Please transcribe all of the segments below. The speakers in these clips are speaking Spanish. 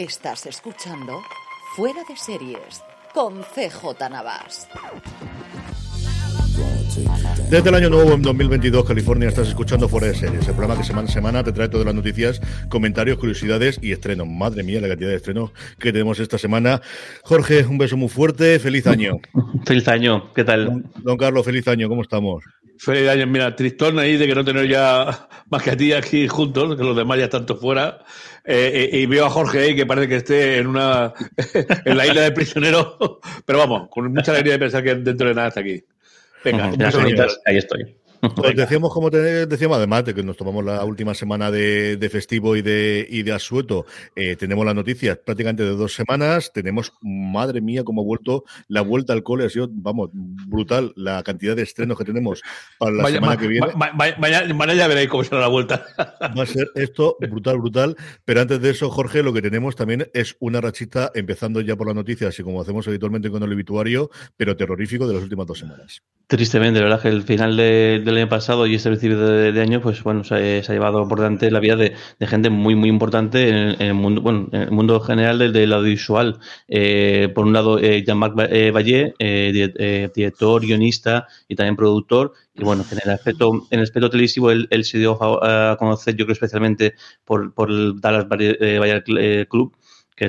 Estás escuchando Fuera de Series con CJ Navas. Desde el año nuevo en 2022, California, estás escuchando Fuera de Series, el programa que semana a semana te trae todas las noticias, comentarios, curiosidades y estrenos. Madre mía, la cantidad de estrenos que tenemos esta semana. Jorge, un beso muy fuerte, feliz año. feliz año, ¿qué tal? Don, don Carlos, feliz año, ¿cómo estamos? Feliz año, mira, tristón ahí de que no tener ya más que a ti aquí juntos, que los demás ya están todos fuera. Eh, eh, y veo a Jorge ahí que parece que esté en una en la isla de prisioneros, pero vamos, con mucha alegría de pensar que dentro de nada está aquí. Venga, ahí estoy. Pues decíamos, como te decíamos, además de que nos tomamos la última semana de, de festivo y de, y de asueto, eh, tenemos las noticias prácticamente de dos semanas. Tenemos, madre mía, cómo ha vuelto la vuelta al cole. Ha sido, vamos, brutal la cantidad de estrenos que tenemos para la Vaya, semana ma- que viene. ma- ma- mañana, ya veréis cómo será la vuelta. Va a ser esto brutal, brutal. Pero antes de eso, Jorge, lo que tenemos también es una rachita, empezando ya por las noticias y como hacemos habitualmente con el obituario, pero terrorífico de las últimas dos semanas. Tristemente, la verdad que el final de- del año pasado y este principio de, año, pues bueno, se, ha llevado por delante la vida de, gente muy, muy importante en, el- el mundo, bueno, en el mundo general del, del audiovisual. Eh, por un lado, eh, Jean-Marc eh, Vallée, eh, di- director, guionista y también productor. Y bueno, en el aspecto, en el aspecto televisivo él, se dio a, conocer, yo creo, especialmente por, por el Dallas Bayer Bayer Cl- Club,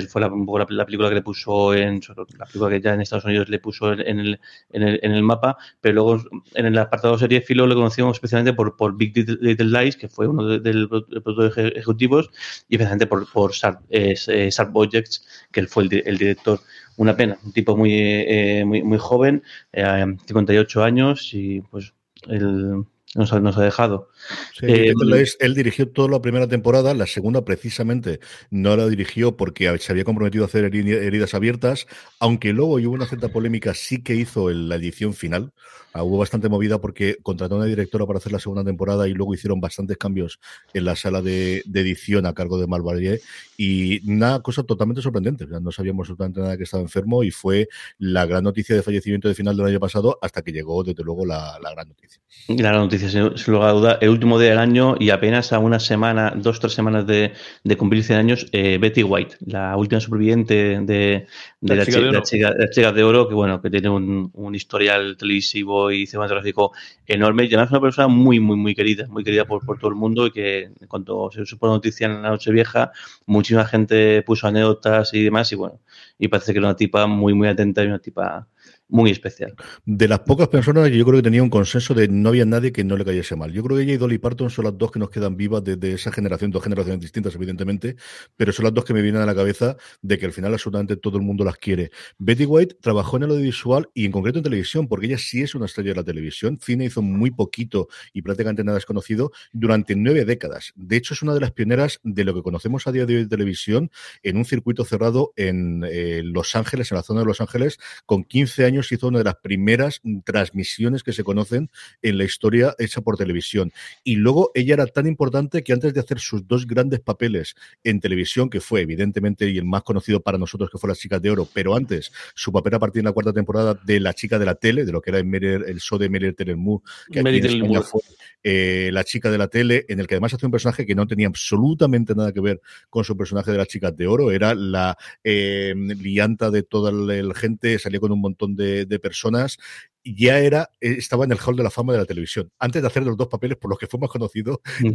que fue la, la, la película que le puso en la película que ya en Estados Unidos le puso en, el, en, el, en el mapa, pero luego en el apartado serie filo le conocimos especialmente por, por Big Little, Lies, que fue uno de, los productores eje- ejecutivos, y especialmente por, por Sharp, eh, eh, Objects, que él fue el, di- el director. Una pena, un tipo muy, eh, muy, muy joven, eh, 58 años, y pues él nos ha, nos ha dejado. Sí, Eh, Lies, él dirigió toda la primera temporada, la segunda precisamente no la dirigió porque se había comprometido a hacer heri- heridas abiertas, aunque luego hubo una cierta polémica, sí que hizo el- la edición final. Ah, hubo bastante movida porque contrató a una directora para hacer la segunda temporada y luego hicieron bastantes cambios en la sala de, de edición a cargo de Malvalier y una cosa totalmente sorprendente. O sea, no sabíamos absolutamente nada que estaba enfermo y fue la gran noticia de fallecimiento de final del año pasado hasta que llegó desde luego la, la gran noticia. La gran noticia, sin, sin lugar a duda, el último día del año y apenas a una semana, dos, tres semanas de, de cumplir 100 años, eh, Betty White, la última superviviente de, de La chica chi- de la oro. chica, la chica de oro, que bueno, que tiene un, un historial televisivo y cinematográfico enorme. Y además es una persona muy, muy, muy querida, muy querida por, por todo el mundo y que en cuanto se supo la noticia en la noche vieja, muchísima gente puso anécdotas y demás y bueno, y parece que era una tipa muy, muy atenta y una tipa muy especial. De las pocas personas que yo creo que tenía un consenso de no había nadie que no le cayese mal. Yo creo que ella y Dolly Parton son las dos que nos quedan vivas de, esa generación, dos generaciones distintas, evidentemente, pero son las dos que me vienen a la cabeza de que al final absolutamente todo el mundo las quiere. Betty White trabajó en el audiovisual y en concreto en televisión, porque ella sí es una estrella de la televisión. Cine hizo muy poquito y prácticamente nada desconocido durante nueve décadas. De hecho, es una de las pioneras de lo que conocemos a día de hoy de televisión en un circuito cerrado en eh, Los Ángeles, en la zona de Los Ángeles. Con 15 años hizo una de las primeras transmisiones que se conocen en la historia hecha por televisión. Y luego ella era tan importante que antes de hacer sus dos grandes papeles en televisión, que fue evidentemente y el más conocido para nosotros que fue Las Chicas de Oro, pero antes su papel a partir de la cuarta temporada de La Chica de la Tele, de lo que era el, show de Meryl Moore, que aquí en España fue eh, La Chica de la Tele, en el que además hace un personaje que no tenía absolutamente nada que ver con su personaje de Las Chicas de Oro, era la eh, lianta de toda la gente, salía con un montón de, de personas ya era, eh, estaba en el Hall de la Fama de la televisión. Antes de hacer los dos papeles por los que fue más conocido, mm,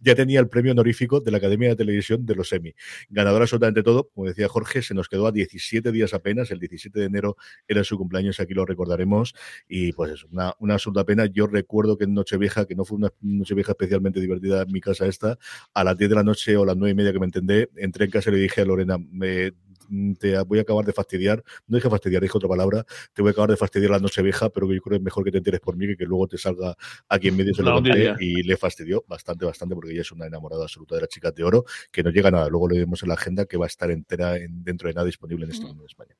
ya, tenía el premio honorífico de la Academia de Televisión de los Emmy. Ganadora absolutamente todo, como decía Jorge, se nos quedó a 17 días apenas, el 17 de enero era su cumpleaños, aquí lo recordaremos, y pues es una, una absoluta pena. Yo recuerdo que en Nochevieja, que no fue una Nochevieja especialmente divertida en mi casa esta, a las 10 de la noche o las 9 y media que me entendé, entré en casa y le dije a Lorena, me te voy a acabar de fastidiar, no dije fastidiar, dije otra palabra, te voy a acabar de fastidiar la noche vieja, pero yo creo que es mejor que te enteres por mí que que luego te salga aquí en medio se lo y le fastidió bastante, bastante, porque ella es una enamorada absoluta de las chicas de oro, que no llega nada, luego le vemos en la agenda que va a estar entera en, dentro de nada disponible en este mundo de España.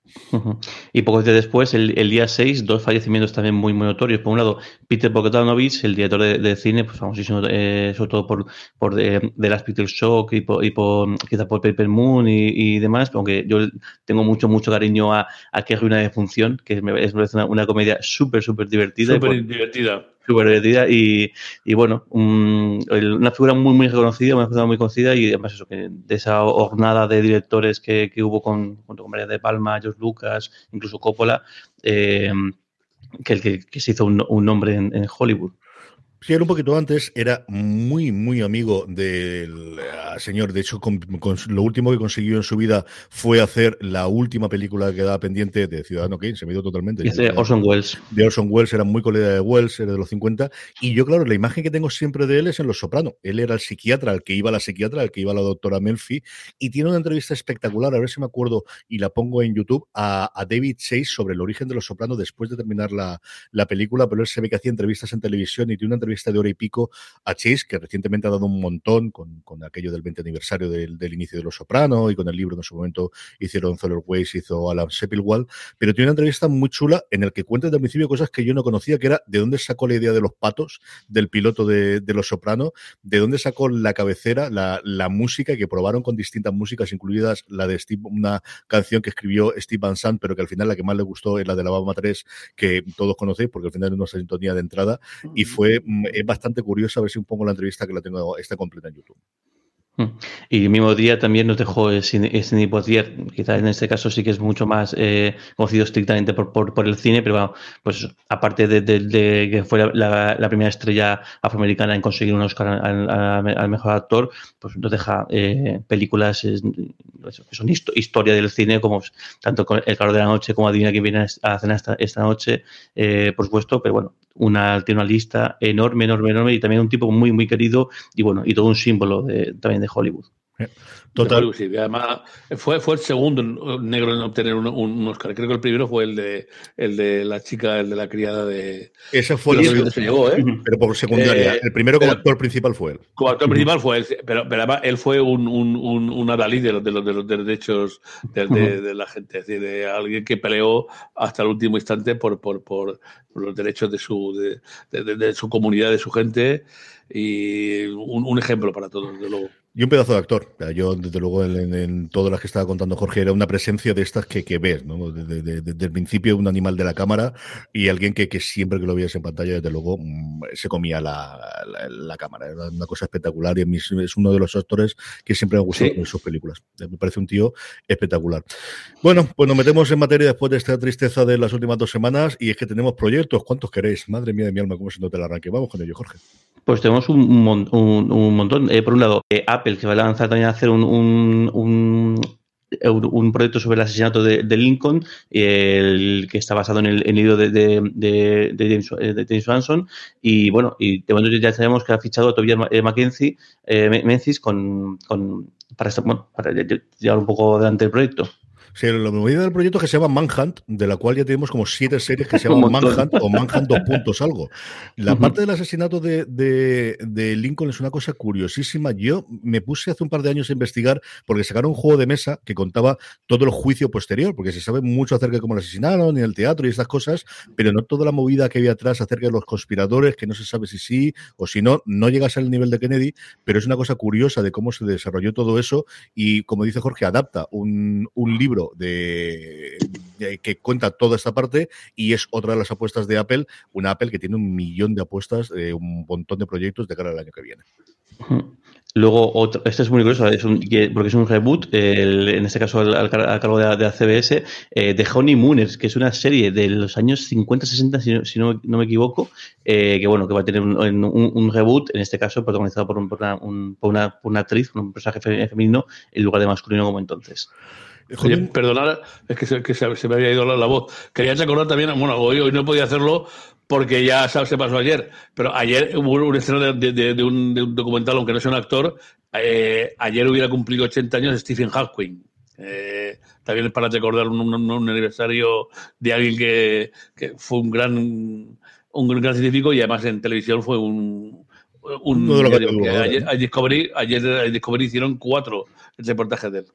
Y pocos días después, el, día 6, dos fallecimientos también muy, muy notorios. Por un lado, Peter Bogdanovich, el director de, cine, pues famosísimo eh, sobre todo por, por eh, de las Peter Shock y por, y por quizá por Paper Moon y, y demás, aunque yo tengo mucho, mucho cariño a, a Que una defunción, que es una, una comedia súper, súper divertida. Súper divertida. Súper divertida y, y bueno, una figura muy, muy reconocida, una figura muy conocida y además eso, que de esa jornada de directores que, que hubo con, junto con María de Palma, George Lucas, incluso Coppola, eh, que, que, que, se hizo un, un nombre en, en Hollywood. Sí, era un poquito antes, era muy, muy amigo del señor. De hecho, con, lo último que consiguió en su vida fue hacer la última película que quedaba pendiente de Ciudadano Kane, se me dio totalmente. de Orson Welles. De Orson Welles, era muy colega de Welles, era de los 50. Y yo, claro, la imagen que tengo siempre de él es en Los Soprano. Él era el psiquiatra, el que iba a la psiquiatra, el que iba a la doctora Melfi. Y tiene una entrevista espectacular, a ver si me acuerdo, y la pongo en YouTube, a, a David Chase sobre el origen de Los Soprano después de terminar la, la película. Pero él se ve que hacía entrevistas en televisión y tiene una entrevista de hora y pico a Chase, que recientemente ha dado un montón con, con aquello del 20 aniversario del, del, inicio de Los Soprano y con el libro en su momento hicieron Zoller Weiss, hizo Alan Sepilwall, pero tiene una entrevista muy chula en el que cuenta desde el principio cosas que yo no conocía, que era de dónde sacó la idea de los patos, del piloto de, de Los Soprano, de dónde sacó la cabecera, la, la música, que probaron con distintas músicas, incluidas la de Steve, una canción que escribió Steve Van Sant, pero que al final la que más le gustó es la de la Bama 3, que todos conocéis, porque al final es nuestra sintonía de entrada, y fue mm, es bastante curioso a ver si un pongo la entrevista que la tengo, está completa en YouTube. Mm. Y el mismo día también nos dejó Sidney Poitier, quizás en este caso sí que es mucho más eh, conocido estrictamente por, por, por, el cine, pero bueno, pues aparte de, de, que fue la, primera estrella afroamericana en conseguir un Oscar al, mejor actor, pues nos deja eh, películas que son historia del cine, como tanto El calor de la noche como Adivina que viene a cenar esta, esta noche, eh, por supuesto, pero bueno, una, tiene una lista enorme, enorme, enorme y también un tipo muy, muy querido y bueno, y todo un símbolo de, también de Hollywood. Total. Sí, además, fue, fue el segundo negro en obtener un, un, Oscar. Creo que el primero fue el de, el de la chica, el de la criada de. Ese fue el que se llegó, ¿eh? Pero por secundaria. Eh, el primero como pero, actor principal fue él. Como actor principal fue él. Pero, pero además, él fue un, un, un, un adalid de los, de, los, de los derechos de, de, de, la gente. Es decir, de alguien que peleó hasta el último instante por, por, por, los derechos de su, de, su comunidad, de su gente. Y un, un ejemplo para todos, desde luego. Y un pedazo de actor. Yo, desde luego, en, en, todas las que estaba contando Jorge, era una presencia de estas que, que ves, ¿no? Desde, el principio, un animal de la cámara y alguien que, que siempre que lo veías en pantalla, desde luego, mm, se comía la, la, la, cámara. Era una cosa espectacular y es uno de los actores que siempre me ha gustado sí. en sus películas. Me parece un tío espectacular. Bueno, pues nos metemos en materia después de esta tristeza de las últimas dos semanas y es que tenemos proyectos. ¿Cuántos queréis? Madre mía de mi alma, cómo se nota el arranque. Vamos con ello, Jorge. Pues tenemos un, un, un montón. Eh, por un lado, eh, Apple, que va a lanzar también a hacer un, un, un proyecto sobre el asesinato de, Lincoln, el que está basado en el, libro de, de, de, James, Y bueno, y de momento ya sabemos que ha fichado a Tobias Mackenzie, eh, Menzies con, con, para, bueno, para llevar un poco adelante el proyecto. Sí, la movida del proyecto que se llama Manhunt, de la cual ya tenemos como siete series que se llaman Manhunt o Manhunt dos puntos algo. La parte del asesinato de, de, Lincoln es una cosa curiosísima. Yo me puse hace un par de años a investigar porque sacaron un juego de mesa que contaba todo el juicio posterior, porque se sabe mucho acerca de cómo lo asesinaron y el teatro y estas cosas, pero no toda la movida que había atrás acerca de los conspiradores, que no se sabe si sí o si no, no llega a ser el nivel de Kennedy, pero es una cosa curiosa de cómo se desarrolló todo eso y, como dice Jorge, adapta un, un libro de, que cuenta toda esta parte y es otra de las apuestas de Apple, una Apple que tiene un millón de apuestas, eh, un montón de proyectos de cara al año que viene. Luego, otro, este es muy curioso, un, porque es un reboot, en este caso al, cargo de, de CBS, eh, de Honeymooners, que es una serie de los años 50-60, si, no, me equivoco, eh, que bueno, que va a tener un, reboot, en este caso protagonizado por, por, una, por, una, por una actriz, un personaje femenino, en lugar de masculino como entonces. Oye, perdonad, es que, se, que se, me había ido la, voz. Quería recordar también, bueno, hoy, hoy no podía hacerlo porque ya se pasó ayer, pero ayer hubo un escenario de, un, documental, aunque no sea un actor, eh, ayer hubiera cumplido 80 años Stephen Hawking. Eh, también es para recordar un, aniversario de alguien que, fue un gran, un gran científico y además en televisión fue un, un ayer, Discovery, ayer Discovery hicieron cuatro reportajes de él.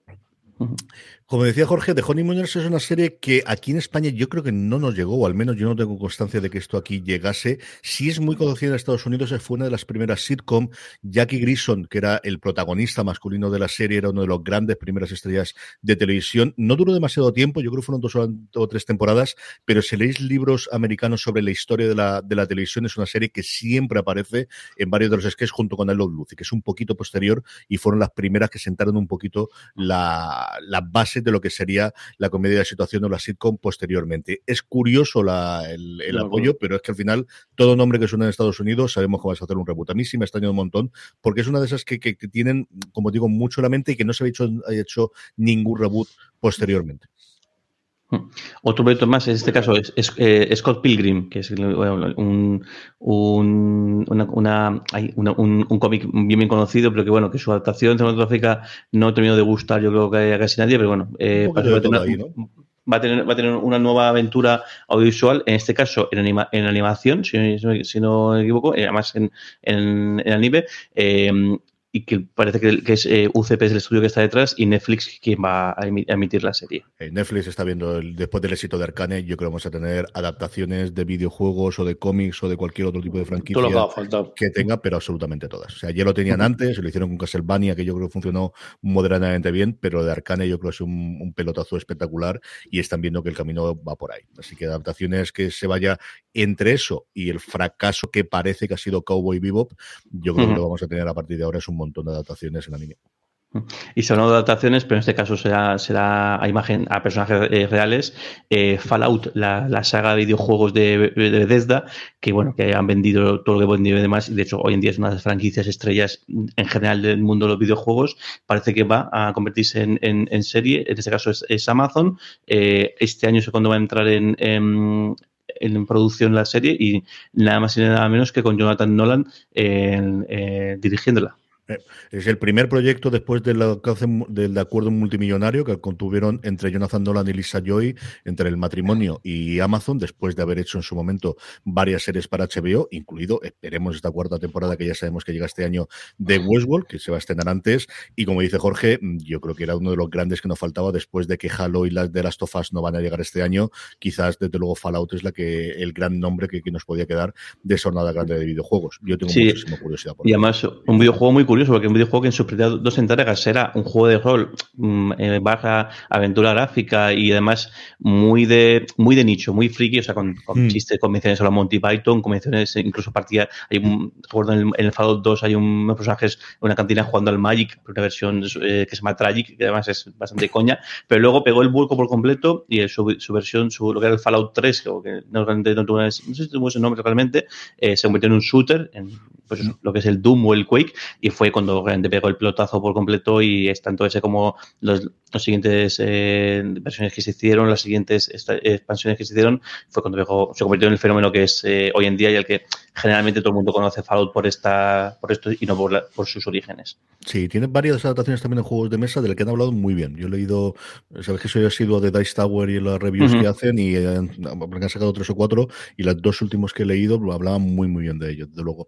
Como decía Jorge, The Honeymooners es una serie que aquí en España yo creo que no nos llegó, o al menos yo no tengo constancia de que esto aquí llegase. Si es muy conocida en Estados Unidos, fue una de las primeras sitcom. Jackie Grison, que era el protagonista masculino de la serie, era uno de los grandes primeras estrellas de televisión. No duró demasiado tiempo, yo creo que fueron dos o tres temporadas, pero si leéis libros americanos sobre la historia de la, de la televisión, es una serie que siempre aparece en varios de los sketches junto con I Love Lucy, que es un poquito posterior y fueron las primeras que sentaron un poquito la, la base de lo que sería la comedia de situación o la sitcom posteriormente. Es curioso el, apoyo, pero es que al final todo nombre que suena en Estados Unidos sabemos que vas a hacer un reboot. A mí sí me extraña un montón, porque es una de esas que, tienen, como digo, mucho en la mente y que no se ha hecho, hecho ningún reboot posteriormente. Hmm. Otro proyecto más, en este caso, es, eh, Scott Pilgrim, que es un, un, una, un, cómic bien, bien conocido, pero que bueno, que su adaptación cinematográfica no ha terminado de gustar, yo creo que a casi nadie, pero bueno, eh, va, a tener, va, a tener, una nueva aventura audiovisual, en este caso en, anima, en animación, si, si, no me equivoco, eh, además en, en, en anime, y que parece que, es eh, UCP es el estudio que está detrás y Netflix quien va a emitir la serie. Eh, Netflix está viendo, después del éxito de Arcane, yo creo que vamos a tener adaptaciones de videojuegos o de cómics o de cualquier otro tipo de franquicia que, tenga, pero absolutamente todas. O sea, ya lo tenían antes, lo hicieron con Castlevania, que yo creo que funcionó moderadamente bien, pero de Arcane yo creo que es un, pelotazo espectacular y están viendo que el camino va por ahí. Así que adaptaciones que se vaya entre eso y el fracaso que parece que ha sido Cowboy Bebop, yo creo que lo vamos a tener a partir de ahora es un montón de adaptaciones en anime. Y son adaptaciones, pero en este caso será, será a imagen, a personajes eh, reales. Eh, Fallout, la, saga de videojuegos de, Bethesda, que bueno, que han vendido todo lo que pueden vendido y demás, y de hecho hoy en día es una de las franquicias estrellas en general del mundo de los videojuegos, parece que va a convertirse en, serie, en este caso es, Amazon. Eh, este año es cuando va a entrar en, en, producción la serie y nada más y nada menos que con Jonathan Nolan dirigiéndola. Es el primer proyecto después del, del acuerdo multimillonario que contuvieron entre Jonathan Nolan y Lisa Joy, entre el matrimonio y Amazon, después de haber hecho en su momento varias series para HBO, incluido, esperemos, esta cuarta temporada que ya sabemos que llega este año de Westworld, que se va a estrenar antes. Y como dice Jorge, yo creo que era uno de los grandes que nos faltaba después de que Halo y las de Last of Us no van a llegar este año. Quizás, desde luego, Fallout es la que el gran nombre que, nos podía quedar de esa jornada grande de videojuegos. Yo tengo muchísima curiosidad por Y además, un videojuego muy curioso porque un videojuego que en sus primeras dos entregas era un juego de rol mm, eh, baja aventura gráfica y además muy de muy de nicho, muy friki, o sea, con, con mm. chistes, convenciones a la Monty Python, convenciones, incluso partida, hay un, recuerdo en el, Fallout 2 hay unos personajes en una cantina jugando al Magic, una versión eh, que se llama Tragic, que además es bastante coña, pero luego pegó el burco por completo y su, su versión, su, lo que era el Fallout 3, que no, no, no, no sé si tuvo ese nombre realmente, eh, se convirtió en un shooter, en pues lo que es el Doom o el Quake, y fue cuando realmente pegó el pelotazo por completo y es tanto ese como los, los siguientes eh, versiones que se hicieron, las siguientes expansiones que se hicieron, fue cuando pegó, se convirtió en el fenómeno que es eh, hoy en día y el que generalmente todo el mundo conoce Fallout por esta por esto y no por, por sus orígenes. Sí, tiene varias adaptaciones también en juegos de mesa del que han hablado muy bien. Yo he leído, sabes que soy asiduo de Dice Tower y las reviews que hacen y han, han, sacado tres o cuatro y los dos últimos que he leído hablaban muy muy bien de ellos, desde luego.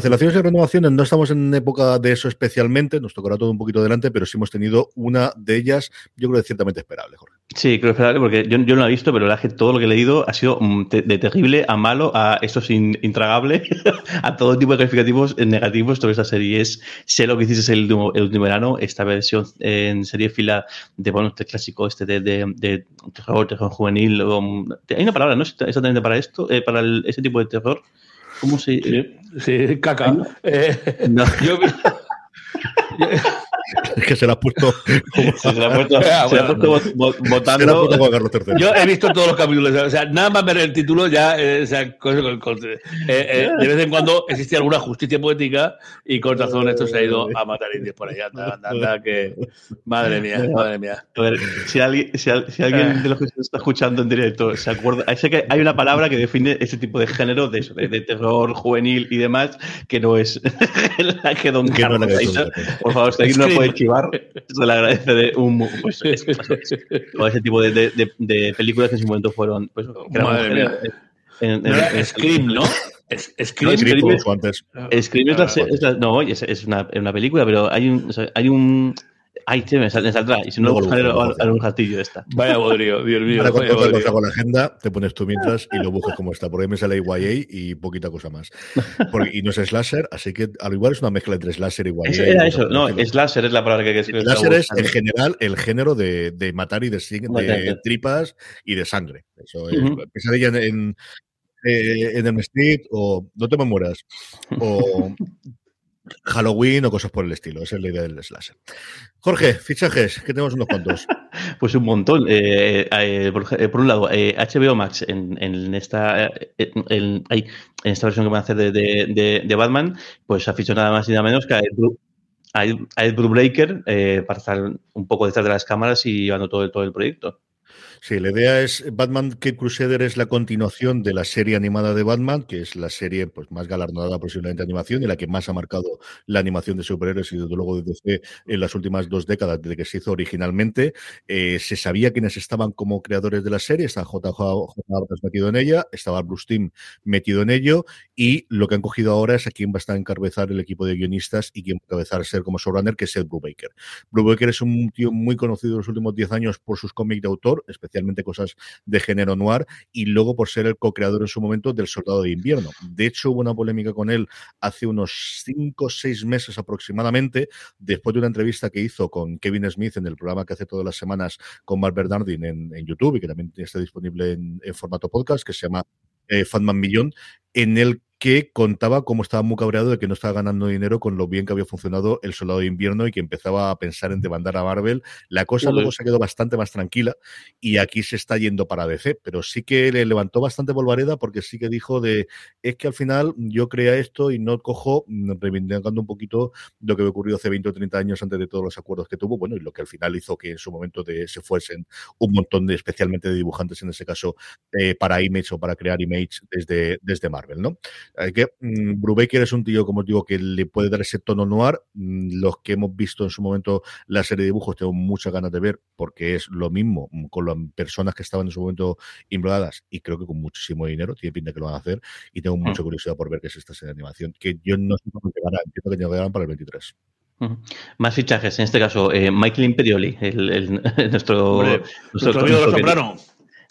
Cancelaciones y renovaciones, no estamos en época de eso especialmente, nos tocará todo un poquito adelante, pero sí hemos tenido una de ellas, yo creo que ciertamente esperable, Jorge. Sí, creo esperable porque yo, yo no lo he visto, pero la que todo lo que he leído ha sido mm, de terrible a malo a eso es intragable, a todo tipo de calificativos negativos sobre esta serie. Es, sé lo que hiciste el último, el último verano, esta versión en serie fila de bueno, este clásico este de, de, de terror, terror juvenil. hay una palabra, ¿no? Exactamente para esto, eh, para el, ese tipo de terror. ¿Cómo se...? Sí, sí caca. Eh, no. yo, que se la ha puesto. se la ha puesto, se la ha puesto votando. Yo he visto todos los capítulos. O sea, nada más ver el título ya. Eh, o sea, eh, eh, de vez en cuando existe alguna justicia poética y con razón esto se ha ido a matar indios por allá. Anda, que. Madre mía, madre mía. A ver, si alguien, si, alguien de los que se está escuchando en directo se acuerda. Sé que hay una palabra que define ese tipo de género de, de, terror juvenil y demás que no es la que Don Carlos. por favor, si puede chivar, se le agradece de un. Pues, todo ese tipo de, de, de, películas que en su momento fueron. Pues, Madre mía. En, en, en, Scream, ¿no? Es, Scream, no, Scream, es, Scream es, la, es la, no, es, es una, una, película, pero hay un, hay un Ay, che, me, saldrá. Y si no, buscaré un castillo esta. Vaya bodrio, Dios mío. Ahora cuando cosa con la agenda, te pones tú mientras y lo buscas como está. Porque ahí me sale YA y poquita cosa más. Porque, y no es slasher, así que al igual es una mezcla entre slasher y YA. Eso era eso. No, slasher es la palabra que escribir. Slasher es en general el género de, de matar y de, de, tripas y de sangre. Eso es. Uh -huh. Pesadilla en, en, eh, en el Street o No te me mueras. O Halloween o cosas por el estilo. Esa es la idea del slasher. Jorge, fichajes, que tenemos unos cuantos. pues un montón. Eh, eh, por, eh, por, un lado, HBO Max en, en esta en, en, esta versión que van a hacer de, de, de, Batman, pues ha fichado nada más y nada menos que a Ed, a Ed Brubaker para estar un poco detrás de las cámaras y llevando todo, todo el proyecto. Sí, la idea es Batman Cape Crusader es la continuación de la serie animada de Batman, que es la serie pues, más galardonada posiblemente de animación y la que más ha marcado la animación de superhéroes y desde luego de DC en las últimas dos décadas desde que se hizo originalmente. Eh, se sabía quiénes estaban como creadores de la serie, está J.J. Abrams metido en ella, estaba Bruce Timm metido en ello y lo que han cogido ahora es a quién va a estar encabezar el equipo de guionistas y quién va a encabezar ser como showrunner, que es Ed Brubaker. Brubaker es un tío muy conocido en los últimos 10 años por sus cómics de autor, especialmente especialmente cosas de género noir, y luego por ser el co-creador en su momento del Soldado de Invierno. De hecho, hubo una polémica con él hace unos cinco o seis meses aproximadamente, después de una entrevista que hizo con Kevin Smith en el programa que hace todas las semanas con Mark Bernardin en, YouTube y que también está disponible en, en formato podcast, que se llama eh, Fatman Millón, en el que contaba cómo estaba muy cabreado de que no estaba ganando dinero con lo bien que había funcionado el Soldado de Invierno y que empezaba a pensar en demandar a Marvel. La cosa luego se quedó bastante más tranquila y aquí se está yendo para DC, pero sí que le levantó bastante Volvareda porque sí que dijo de es que al final yo crea esto y no cojo, reivindicando un poquito lo que me ocurrió hace 20 o 30 años antes de todos los acuerdos que tuvo, bueno, y lo que al final hizo que en su momento de, se fuesen un montón de, especialmente de dibujantes en ese caso, eh, para Image o para crear Image desde, desde Marvel, ¿no? Hay que mm, Brubaker es un tío, como os digo, que le puede dar ese tono noir. Mm, los que hemos visto en su momento la serie de dibujos tengo muchas ganas de ver porque es lo mismo mm, con las personas que estaban en su momento involucradas y creo que con muchísimo dinero, tiene pinta que lo van a hacer y tengo mucha curiosidad por ver qué es esta serie de animación, que yo no sé cómo llegará, entiendo que llegarán para el 23. Uh -huh. Más fichajes, en este caso, eh, Michael Imperioli, el, el, nuestro, Hombre, nuestro, nuestro, nuestro soprano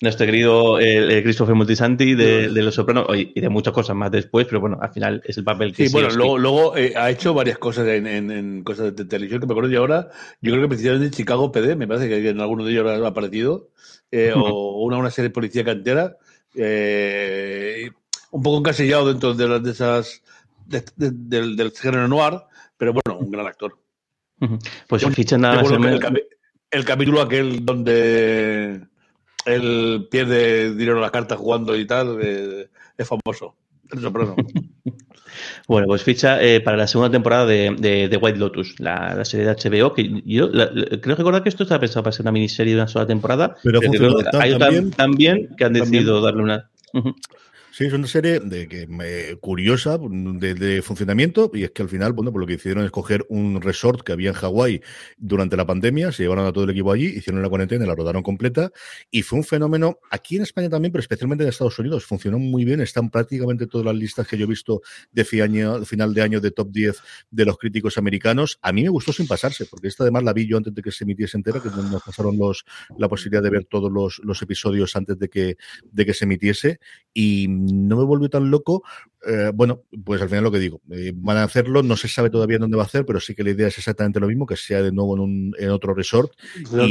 nuestro querido eh, Christopher Multisanti de, de, Los Sopranos y de muchas cosas más después, pero bueno, al final es el papel que sí. bueno, luego, luego eh, ha hecho varias cosas en, en, en, cosas de televisión que me acuerdo yo ahora. Yo creo que precisamente en Chicago PD, me parece que en alguno de ellos ha aparecido, eh, uh -huh. o una, una serie de policía cantera, eh, un poco encasillado dentro de, las, de esas de, de, del, del género noir, pero bueno, un gran actor. Uh -huh. Pues yo, ficha nada el capítulo aquel donde él pierde dinero en las cartas jugando y tal, eh, es famoso. El Soprano. Bueno, pues ficha eh, para la segunda temporada de, de, White Lotus, la, serie de HBO, que yo creo recordar que esto estaba pensado para ser una miniserie de una sola temporada, pero, hay también, también, que han decidido darle una... Sí, es una serie de que curiosa de, funcionamiento y es que al final, bueno, pues lo que hicieron es coger un resort que había en Hawái durante la pandemia, se llevaron a todo el equipo allí, hicieron la cuarentena, la rodaron completa y fue un fenómeno aquí en España también, pero especialmente en Estados Unidos. Funcionó muy bien, están prácticamente todas las listas que yo he visto de final de año de top 10 de los críticos americanos. A mí me gustó sin pasarse, porque esta además la vi yo antes de que se emitiese entera, que nos pasaron los, la posibilidad de ver todos los, los episodios antes de que, de que se emitiese y no me volvió tan loco. Eh, bueno, pues al final lo que digo, eh, van a hacerlo, no se sabe todavía dónde va a hacer, pero sí que la idea es exactamente lo mismo, que sea de nuevo en, un, en otro resort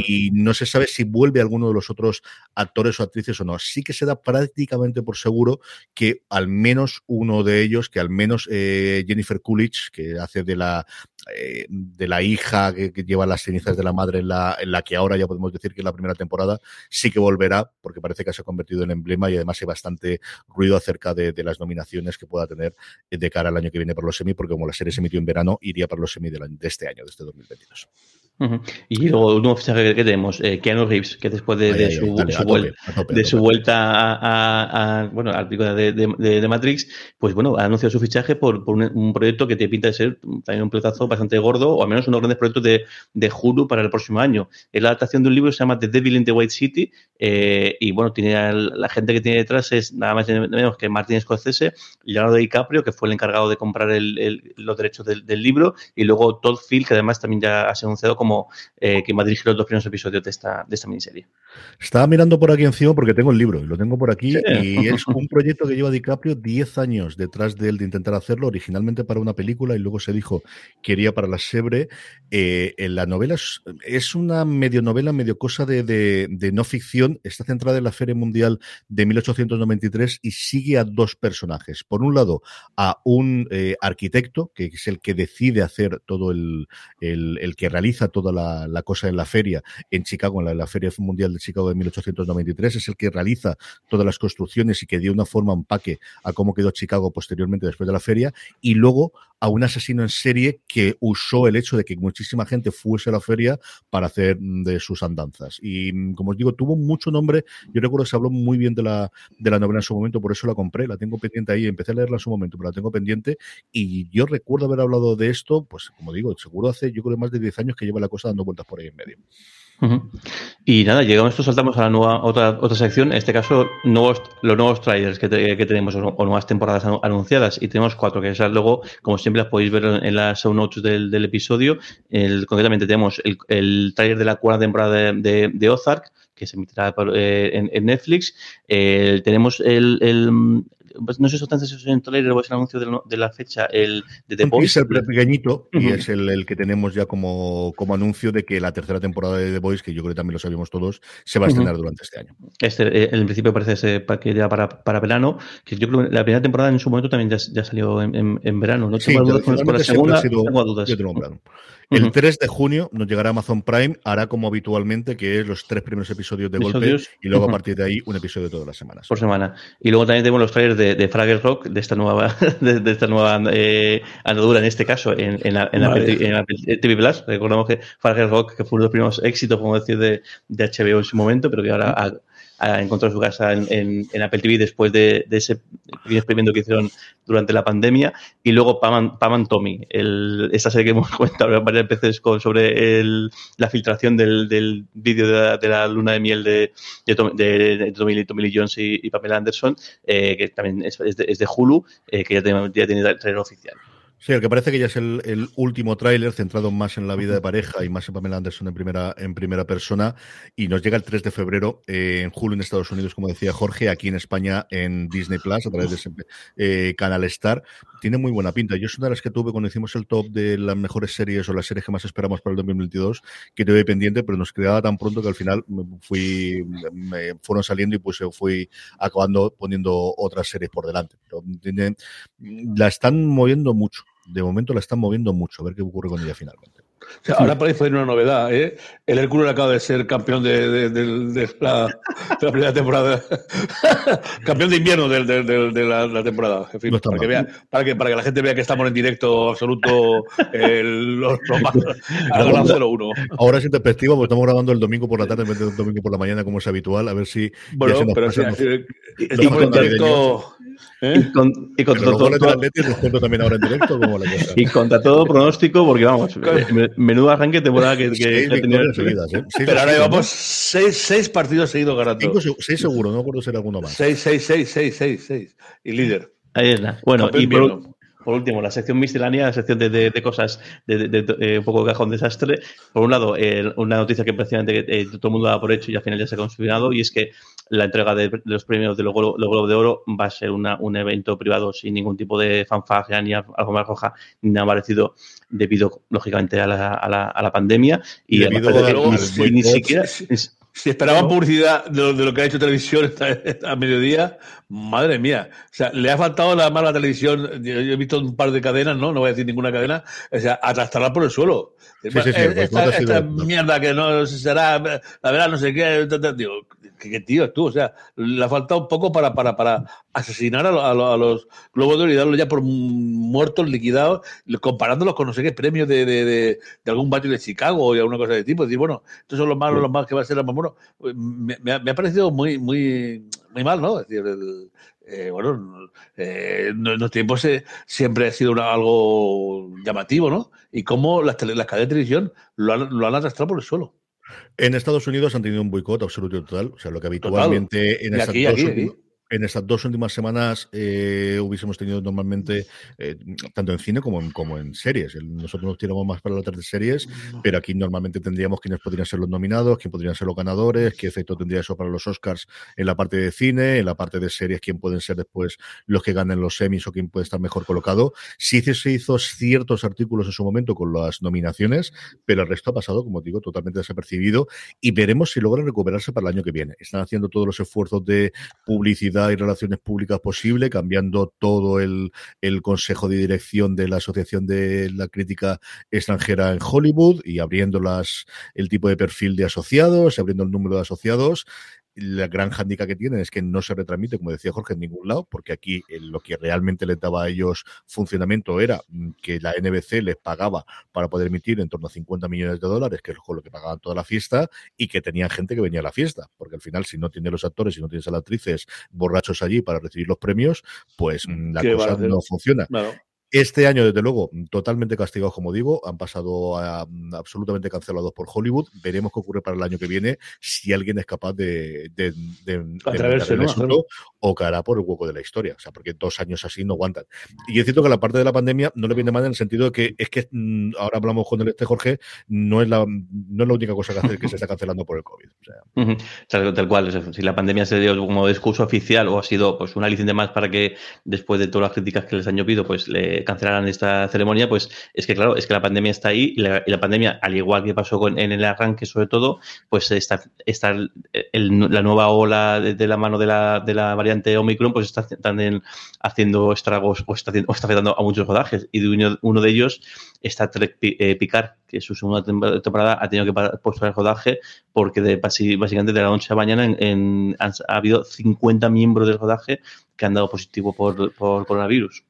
y no se sabe si vuelve alguno de los otros actores o actrices o no. Sí que se da prácticamente por seguro que al menos uno de ellos, que al menos eh, Jennifer Coolidge, que hace de la de la hija que, lleva las cenizas de la madre en la, en la que ahora ya podemos decir que es la primera temporada, sí que volverá, porque parece que se ha convertido en emblema y además hay bastante ruido acerca de, las nominaciones que pueda tener de cara al año que viene para los semi, porque como la serie se emitió en verano, iría para los semi de, de este año, de este 2022. Y luego el último fichaje que tenemos, eh, Keanu Reeves, que después de, su, de su vuelta a, bueno, al pico de, de, Matrix, pues bueno, ha anunciado su fichaje por, por un, proyecto que te pinta de ser también un pletazo bastante gordo, o al menos unos grandes proyectos de, de Hulu para el próximo año. Es la adaptación de un libro que se llama The Devil in the White City, eh, y bueno, tiene la gente que tiene detrás es nada más y menos que Martin Scorsese, Leonardo DiCaprio, que fue el encargado de comprar el, los derechos del, del, libro, y luego Todd Field, que además también ya ha anunciado como como eh, que va a dirigir los dos primeros episodios de esta, de esta miniserie. Estaba mirando por aquí encima porque tengo el libro y lo tengo por aquí y es un proyecto que lleva DiCaprio 10 años detrás de él de intentar hacerlo, originalmente para una película y luego se dijo que iría para la Sebre. Eh, en la novela es, una medio novela, medio cosa de, de, no ficción, está centrada en la Feria Mundial de 1893 y sigue a dos personajes. Por un lado, a un eh, arquitecto, que es el que decide hacer todo el, el, el que realiza todo toda la, cosa en la feria en Chicago, en la, Feria Mundial de Chicago de 1893, es el que realiza todas las construcciones y que dio una forma, un paque a cómo quedó Chicago posteriormente después de la feria, y luego a un asesino en serie que usó el hecho de que muchísima gente fuese a la feria para hacer mm, de sus andanzas. Y mm, como os digo, tuvo mucho nombre. Yo recuerdo que se habló muy bien de la, de la novela en su momento, por eso la compré, la tengo pendiente ahí, empecé a leerla en su momento, pero la tengo pendiente. Y yo recuerdo haber hablado de esto, pues como digo, seguro hace, yo creo, más de 10 años que lleva la cosa dando vueltas por ahí en medio. Y nada, llegamos esto, saltamos a la nueva otra otra sección, en este caso nuevos, los nuevos trailers que, que tenemos o, nuevas temporadas anunciadas y tenemos cuatro que esas luego, como siempre las podéis ver en las show notes del, del episodio. El, concretamente tenemos el, el trailer de la cuarta temporada de, de, Ozark que se emitirá eh, en, Netflix. Tenemos el, no sé si es en trailer o es el anuncio de, la fecha, el de The Voice. Es el pequeñito y es el, que tenemos ya como, como anuncio de que la tercera temporada de The Voice, que yo creo que también lo sabíamos todos, se va a estrenar durante este año. Este, eh, en principio parece ser que ya para, para verano, que yo creo que la primera temporada en su momento también ya, salió en, en, verano. No tengo dudas con la segunda, tengo dudas. El 3 de junio nos llegará Amazon Prime, hará como habitualmente, que es los tres primeros episodios de golpe y luego a partir de ahí un episodio todas las semanas. Por semana. Y luego también tenemos los trailers de, de Fraggle Rock, de esta nueva, de, esta nueva eh, andadura, en este caso, en, en, la, en, TV Plus. Recordamos que Fraggle Rock, que fue uno de los primeros éxitos, como decir, de, de HBO en su momento, pero que ahora ha, ha encontrado su casa en, en, Apple TV después de, de, ese experimento que hicieron durante la pandemia. Y luego Pam, and Tommy, el, esta serie que hemos comentado varias veces con, sobre el, la filtración del, del vídeo de, la luna de miel de, de, de Tommy, Tommy, Lee Jones y, Pamela Anderson, eh, que también es, de, es de Hulu, eh, que ya tiene, ya tiene trailer oficial. Sí, el que parece que ya es el, último tráiler centrado más en la vida de pareja y más en Pamela Anderson en primera, en primera persona. Y nos llega el 3 de febrero eh, en julio en Estados Unidos, como decía Jorge, aquí en España en Disney Plus, a través de ese eh, canal Star. Tiene muy buena pinta. Yo es una de las que tuve cuando hicimos el top de las mejores series o las series que más esperamos para el 2022, que tuve pendiente, pero nos quedaba tan pronto que al final fui, me fueron saliendo y pues fui acabando poniendo otras series por delante. Pero la están moviendo mucho de momento la están moviendo mucho, a ver qué ocurre con ella finalmente. ahora parece una novedad. ¿eh? El Hércules acaba de ser campeón de, la, primera temporada. campeón de invierno de, la, temporada. En fin, para, que vea, para, que, para que la gente vea que estamos en directo absoluto. los, Ahora es en perspectiva, porque estamos grabando el domingo por la tarde en vez de el domingo por la mañana, como es habitual. A ver si. Bueno, pero si, estamos en directo. ¿Eh? Y, con, y contra todo, también ahora en directo, Y contra todo pronóstico, porque vamos, menudo arranque temporada que, que, que seguidas, ¿eh? Pero ahora llevamos seis, seis, partidos seguidos ganando. seis seguro, no acuerdo si era alguno más. Seis, seis, seis, seis, seis, seis. Y líder. Ahí está. Bueno, y por, por último, la sección miscelánea, la sección de, cosas de, eh, un poco de cajón desastre. Por un lado, una noticia que prácticamente eh, todo el mundo da por hecho y al final ya se ha confirmado, y es que la entrega de, los premios de los Globos de Oro va a ser un evento privado sin ningún tipo de fanfarria ni algo más roja ni nada parecido, debido, lógicamente, a la, a la, pandemia. Y debido a, ni, siquiera. Si esperaban publicidad de lo, que ha hecho televisión a mediodía, madre mía. O sea, le ha faltado la mala televisión. Yo, he visto un par de cadenas, ¿no? No voy a decir ninguna cadena. O sea, atrastarla por el suelo. Sí, sí, sí, esta, mierda que no será, la verdad, no sé qué. Digo, ¿qué, tío tú? O sea, le ha faltado un poco para, para, para asesinar a, los globos de oro y darlos ya por muertos, liquidados, comparándolos con no sé qué premios de, de, de, algún barrio de Chicago o alguna cosa de tipo. Decir, bueno, estos son los malos, los más que va a ser la más bueno. Me, me, ha, parecido muy, muy, muy mal, ¿no? Es decir, el, eh, bueno, eh, en los tiempos siempre ha sido algo llamativo, ¿no? Y cómo las, las cadenas de televisión lo han, lo han arrastrado por el suelo. En Estados Unidos han tenido un boicot absoluto y total. O sea, lo que habitualmente en esas dos en estas dos últimas semanas eh, hubiésemos tenido normalmente, eh, tanto en cine como en, como en series. Nosotros nos tiramos más para las de series, pero aquí normalmente tendríamos quiénes podrían ser los nominados, quién podrían ser los ganadores, qué efecto tendría eso para los Oscars en la parte de cine, en la parte de series, quién pueden ser después los que ganen los semis o quién puede estar mejor colocado. Sí se hizo ciertos artículos en su momento con las nominaciones, pero el resto ha pasado, como digo, totalmente desapercibido y veremos si logran recuperarse para el año que viene. Están haciendo todos los esfuerzos de publicidad y relaciones públicas posible, cambiando todo el, el consejo de dirección de la Asociación de la Crítica Extranjera en Hollywood y abriendo las, el tipo de perfil de asociados, abriendo el número de asociados la gran hándicap que tienen es que no se retransmite, como decía Jorge, en ningún lado, porque aquí eh, lo que realmente les daba a ellos funcionamiento era mm, que la NBC les pagaba para poder emitir en torno a 50 millones de dólares, que es con lo que pagaban toda la fiesta, y que tenían gente que venía a la fiesta, porque al final, si no tienes los actores, si no tienes a las actrices borrachos allí para recibir los premios, pues mm, la cosa no funciona. Este año, desde luego, totalmente castigados, como digo, han pasado absolutamente cancelados por Hollywood. Veremos qué ocurre para el año que viene si alguien es capaz de, de, de, o cara por el hueco de la historia. O sea, porque dos años así no aguantan. Y es cierto que la parte de la pandemia no le viene mal en el sentido de que es que mm, ahora hablamos con el este Jorge, no es la, no es la única cosa que, que se está cancelando por el COVID. O sea. tal cual, si la pandemia se dio como discurso oficial o ha sido pues una licencia más para que después de todas las críticas que les han llovido, pues le cancelaran esta ceremonia, pues es que claro, es que la pandemia está ahí y la, pandemia, al igual que pasó con, en el arranque sobre todo, pues está, está la nueva ola de, la mano de la, de la variante Omicron, pues está también haciendo estragos o está, está afectando a muchos rodajes y uno, de ellos está Trek eh, Picar, que su segunda temporada ha tenido que posponer el rodaje porque de, básicamente de la noche a mañana en, ha habido 50 miembros del rodaje que han dado positivo por, por coronavirus.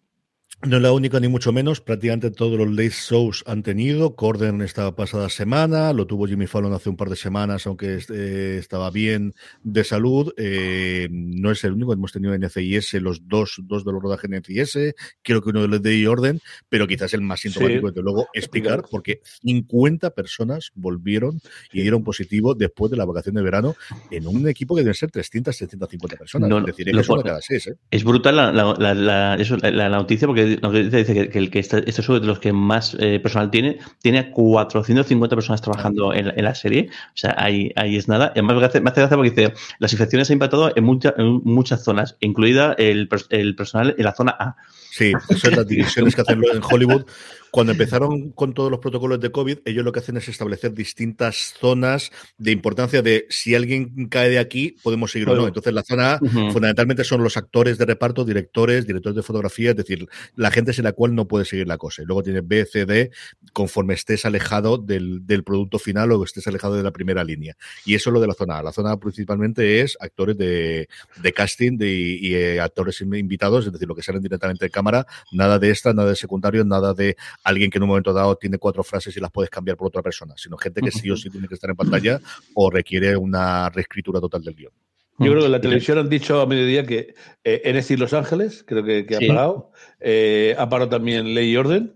No es la única ni mucho menos, prácticamente todos los late shows han tenido. Corden esta pasada semana, lo tuvo Jimmy Fallon hace un par de semanas, aunque eh, estaba bien de salud. Eh, no es el único, hemos tenido en NCIS los dos, dos de los rodajes en NCIS, creo que uno de los de Orden, pero quizás el más sintomático, desde luego, explicar, porque 50 personas volvieron y dieron positivo después de la vacación de verano en un equipo que debe ser 300, 750 personas. es decir, es, cada seis, ¿eh? es brutal la, la, la noticia porque dice que, el que este, este de los que más eh, personal tiene, tiene 450 personas trabajando en, la serie. O sea, ahí, ahí es nada. Y además me hace, gracia porque dice, las infecciones han impactado en, en muchas zonas, incluida el, el personal en la zona A. Sí, son las divisiones que hacen en Hollywood Cuando empezaron con todos los protocolos de COVID, ellos lo que hacen es establecer distintas zonas de importancia de si alguien cae de aquí, podemos seguir o no. Entonces, la zona A, fundamentalmente son los actores de reparto, directores, directores de fotografía, es decir, la gente sin la cual no puede seguir la cosa. Y luego tiene B, C, D, conforme estés alejado del, producto final o estés alejado de la primera línea. Y eso es lo de la zona A. La zona A principalmente es actores de, casting de, y, eh, actores invitados, es decir, lo que salen directamente de cámara, nada de esta, nada de secundario, nada de alguien que en un momento dado tiene cuatro frases y las puedes cambiar por otra persona, sino gente que sí o sí tiene que estar en pantalla o requiere una reescritura total del guion. Yo creo que en la televisión han dicho a mediodía que eh, NSI Los Ángeles, creo que, ha parado, eh, ha parado también Ley y Orden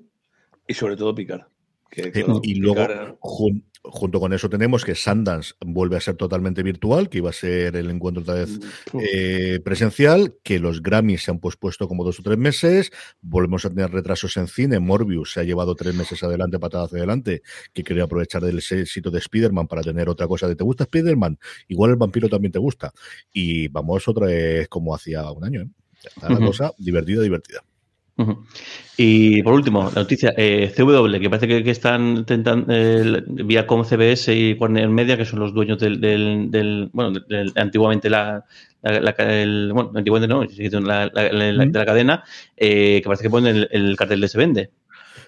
y sobre todo Picar. y luego, junto con eso tenemos que Sundance vuelve a ser totalmente virtual, que iba a ser el encuentro otra vez mm, eh, presencial, que los Grammys se han pospuesto como dos o tres meses, volvemos a tener retrasos en cine, Morbius se ha llevado tres meses adelante, patadas adelante, que quería aprovechar del éxito de Spider-Man para tener otra cosa de ¿te gusta Spider-Man? Igual el vampiro también te gusta. Y vamos otra vez como hacía un año, ¿eh? la cosa divertida, divertida. Y por último, la noticia, eh, CW, que parece que, están intentando, eh, vía con CBS y Warner Media, que son los dueños del, del, bueno, antiguamente la, el, bueno, antiguamente no, la, de la cadena, eh, que parece que ponen el, el cartel de se vende.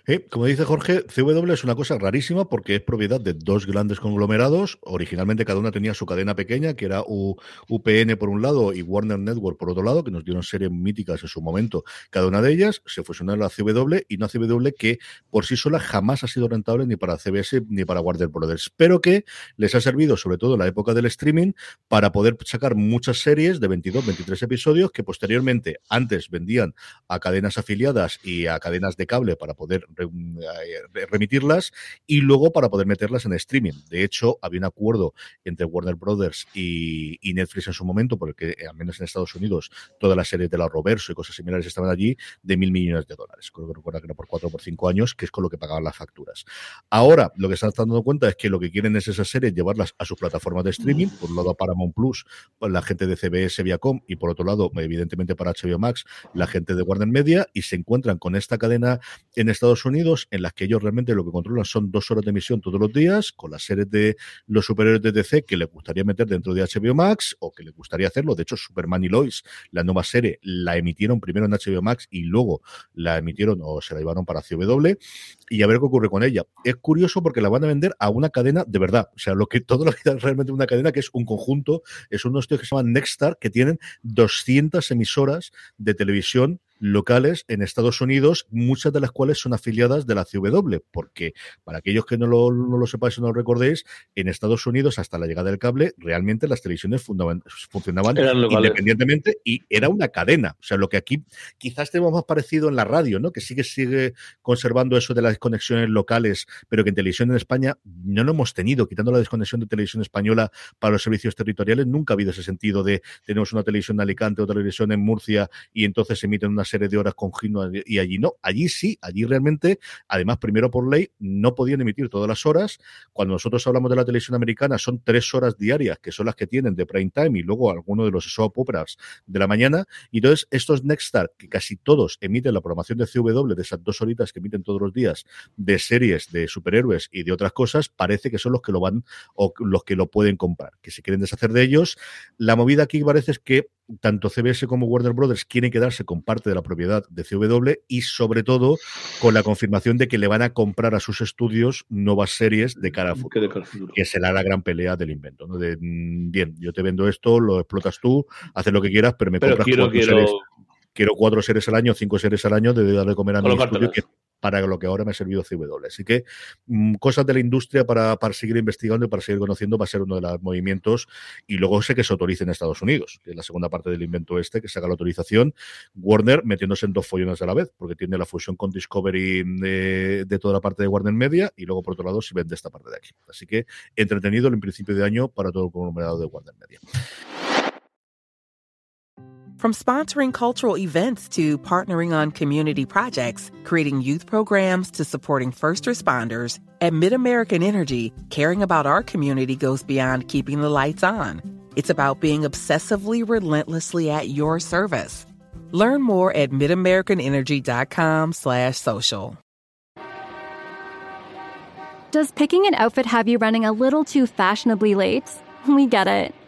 Eh, como dice Jorge, CW es una cosa rarísima porque es propiedad de dos grandes conglomerados. Originalmente cada una tenía su cadena pequeña, que era UPN por un lado y Warner Network por otro lado, que nos dieron series míticas en su momento. Cada una de ellas se fusionaron a CW y una CW que por sí sola jamás ha sido rentable ni para CBS ni para Warner Brothers, pero que les ha servido, sobre todo en la época del streaming, para poder sacar muchas series de 22, 23 episodios que posteriormente antes vendían a cadenas afiliadas y a cadenas de cable para poder eh, remitirlas y luego para poder meterlas en streaming. De hecho, había un acuerdo entre Warner Brothers y, Netflix en su momento, porque eh, al menos en Estados Unidos todas las series de la Roverso y cosas similares estaban allí, de mil millones de dólares. Creo que recuerda que era por cuatro o por cinco años, que es con lo que pagaban las facturas. Ahora, lo que están dando cuenta es que lo que quieren es esas series llevarlas a sus plataformas de streaming, por un lado a Paramount Plus, la gente de CBS Viacom, y por otro lado, evidentemente para HBO Max, la gente de Warner Media, y se encuentran con esta cadena en Estados En las que ellos realmente lo que controlan son dos horas de emisión todos los días, con las series de los superiores de DC que les gustaría meter dentro de HBO Max o que les gustaría hacerlo. De hecho, Superman y Lois, la nueva serie, la emitieron primero en HBO Max y luego la emitieron o se la llevaron para CW y a ver qué ocurre con ella. Es curioso porque la van a vender a una cadena de verdad. O sea, lo que todo lo que es realmente una cadena que es un conjunto, es unos tíos que se llaman Nextstar, que tienen 200 emisoras de televisión locales en Estados Unidos, muchas de las cuales son afiliadas de la CW, porque para aquellos que no lo, no lo sepáis o no lo recordéis, en Estados Unidos, hasta la llegada del cable, realmente las televisiones funcionaban independientemente y era una cadena. O sea, lo que aquí quizás tenemos más parecido en la radio, ¿no? Que sigue, sigue conservando eso de las conexiones locales, pero que en televisión en España no lo hemos tenido, quitando la desconexión de televisión española para los servicios territoriales, nunca ha habido ese sentido de tenemos una televisión en Alicante, otra televisión en Murcia y entonces emiten una serie de horas continuas y allí no. Allí sí, allí realmente, además, primero por ley, no podían emitir todas las horas. Cuando nosotros hablamos de la televisión americana, son tres horas diarias, que son las que tienen de prime time y luego algunos de los soap operas de la mañana. Y entonces, estos Nextstar, que casi todos emiten la programación de CW, de esas dos horitas que emiten todos los días, de series de superhéroes y de otras cosas, parece que son los que lo van o los que lo pueden comprar, que se quieren deshacer de ellos. La movida aquí parece es que tanto CBS como Warner Brothers quieren quedarse con parte de la propiedad de CW y sobre todo con la confirmación de que le van a comprar a sus estudios nuevas series de cara a futuro, que será la gran pelea del invento. ¿no? De, mm, bien, yo te vendo esto, lo explotas tú, haces lo que quieras, pero me compras quiero, cuatro series. Quiero cuatro series al año, cinco series al año, de darle comer a mi estudio, que para lo que ahora me ha servido CW. Así que mm, cosas de la industria para, para, seguir investigando y para seguir conociendo va a ser uno de los movimientos. Y luego sé que se autorice en Estados Unidos, que es la segunda parte del invento este, que se haga la autorización. Warner metiéndose en dos follones a la vez, porque tiene la fusión con Discovery de, de toda la parte de Warner Media y luego, por otro lado, si vende esta parte de aquí. Así que entretenido en principio de año para todo el conglomerado de Warner Media. From sponsoring cultural events to partnering on community projects, creating youth programs to supporting first responders, at MidAmerican Energy, caring about our community goes beyond keeping the lights on. It's about being obsessively relentlessly at your service. Learn more at midamericanenergy.com slash social. Does picking an outfit have you running a little too fashionably late? We get it.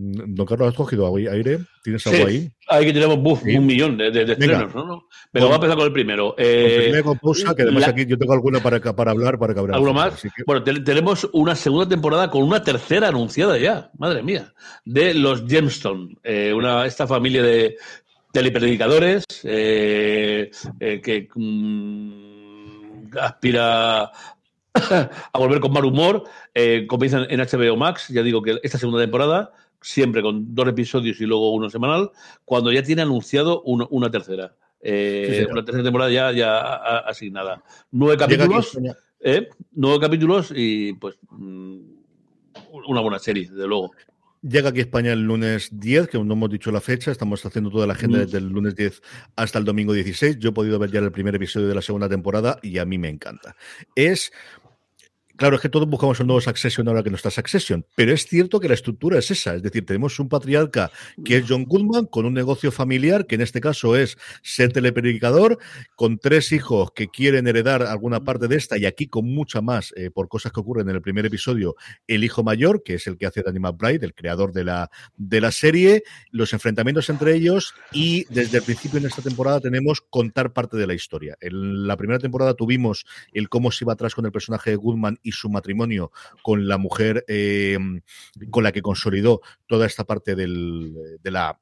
Don Carlos, ¿has cogido aire? ¿Tienes algo Sí, ahí? ahí que tenemos Sí. un millón de, de- de estrenos, ¿no? no. Pero vamos a empezar con el primero. Eh, con que además la- aquí yo tengo alguna para, para hablar, para cabrear. ¿Algo más? Que- Bueno, te- tenemos una segunda temporada con una tercera anunciada ya, madre mía, de los Gemstone, eh, una, esta familia de telepredicadores eh, eh, que mm, aspira a volver con mal humor. Eh, comienzan en HBO Max, ya digo que esta segunda temporada, siempre con dos episodios y luego uno semanal, cuando ya tiene anunciado uno- una tercera. Eh, Sí, una tercera temporada ya, ya asignada. Nueve capítulos. ¿eh? Nueve capítulos y pues mm, una buena serie, desde luego. Llega aquí a España el lunes 10, que aún no hemos dicho la fecha, estamos haciendo toda la agenda Mm. desde el lunes 10 hasta el domingo 16. Yo he podido ver ya el primer episodio de la segunda temporada y a mí me encanta. Es. Claro, es que todos buscamos un nuevo Succession ahora que no está Succession, pero es cierto que la estructura es esa. Es decir, tenemos un patriarca que es John Goodman con un negocio familiar, que en este caso es ser telepredicador, con tres hijos que quieren heredar alguna parte de esta y aquí con mucha más eh, por cosas que ocurren en el primer episodio el hijo mayor, que es el que hace Danny McBride, el creador de la, de la serie, los enfrentamientos entre ellos y desde el principio en esta temporada tenemos contar parte de la historia. En la primera temporada tuvimos el cómo se iba atrás con el personaje de Goodman y su matrimonio con la mujer eh, con la que consolidó toda esta parte de la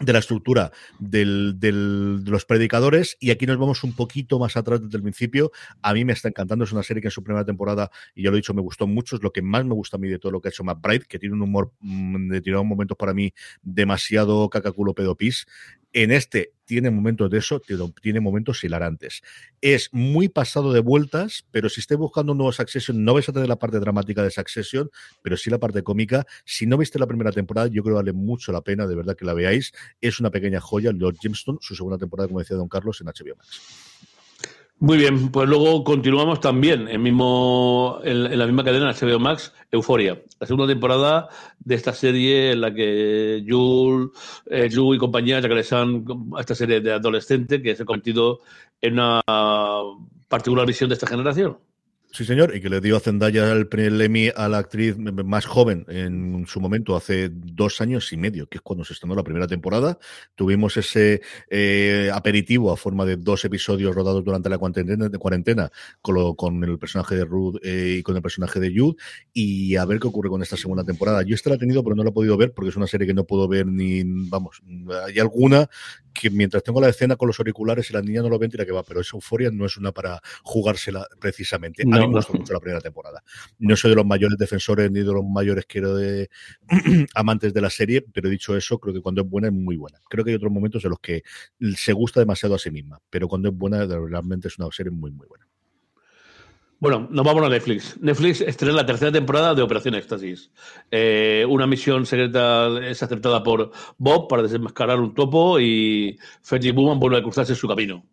de la estructura de los predicadores y aquí nos vamos un poquito más atrás desde el principio. A mí me está encantando, es una serie que en su primera temporada, y ya lo he dicho, me gustó mucho, es lo que más me gusta a mí de todo lo que ha hecho McBride, que tiene un humor mm, de tirado momentos para mí demasiado cacaculo pedopis. En este tiene momentos de eso, tiene, momentos hilarantes. Es muy pasado de vueltas, pero si estáis buscando un nuevo Succession, no vais a tener la parte dramática de Succession, pero sí la parte cómica. Si no viste la primera temporada, yo creo que vale mucho la pena, de verdad que la veáis. Es una pequeña joya, Lord Gemstone, su segunda temporada, como decía Don Carlos, en HBO Max. Muy bien, pues luego continuamos también en, mismo, en, en la misma cadena HBO Max, Euforia, la segunda temporada de esta serie en la que Jules, eh, y compañía regresan a esta serie de adolescente que se ha convertido en una particular visión de esta generación. Sí, señor, y que le dio a Zendaya el primer Emmy a la actriz más joven en su momento, hace dos años y medio, que es cuando se estrenó la primera temporada. Tuvimos ese eh, aperitivo a forma de dos episodios rodados durante la cuarentena, cuarentena con, lo- con el personaje de Ruth eh, y con el personaje de Jude, y a ver qué ocurre con esta segunda temporada. Yo esta la he tenido, pero no la he podido ver porque es una serie que no puedo ver ni, vamos, hay alguna que mientras tengo la escena con los auriculares y la niña no lo ven, tira que va, pero esa euforia no es una para jugársela precisamente. A No, mí me no. gustó mucho la primera temporada. No soy de los mayores defensores ni de los mayores quiero de amantes de la serie, pero dicho eso, creo que cuando es buena es muy buena. Creo que hay otros momentos en los que se gusta demasiado a sí misma, pero cuando es buena realmente es una serie muy muy buena. Bueno, nos vamos a Netflix. Netflix estrena la tercera temporada de Operación Éxtasis. Eh, una misión secreta es aceptada por Bob para desenmascarar un topo y Fergie Bowman vuelve a cruzarse su camino.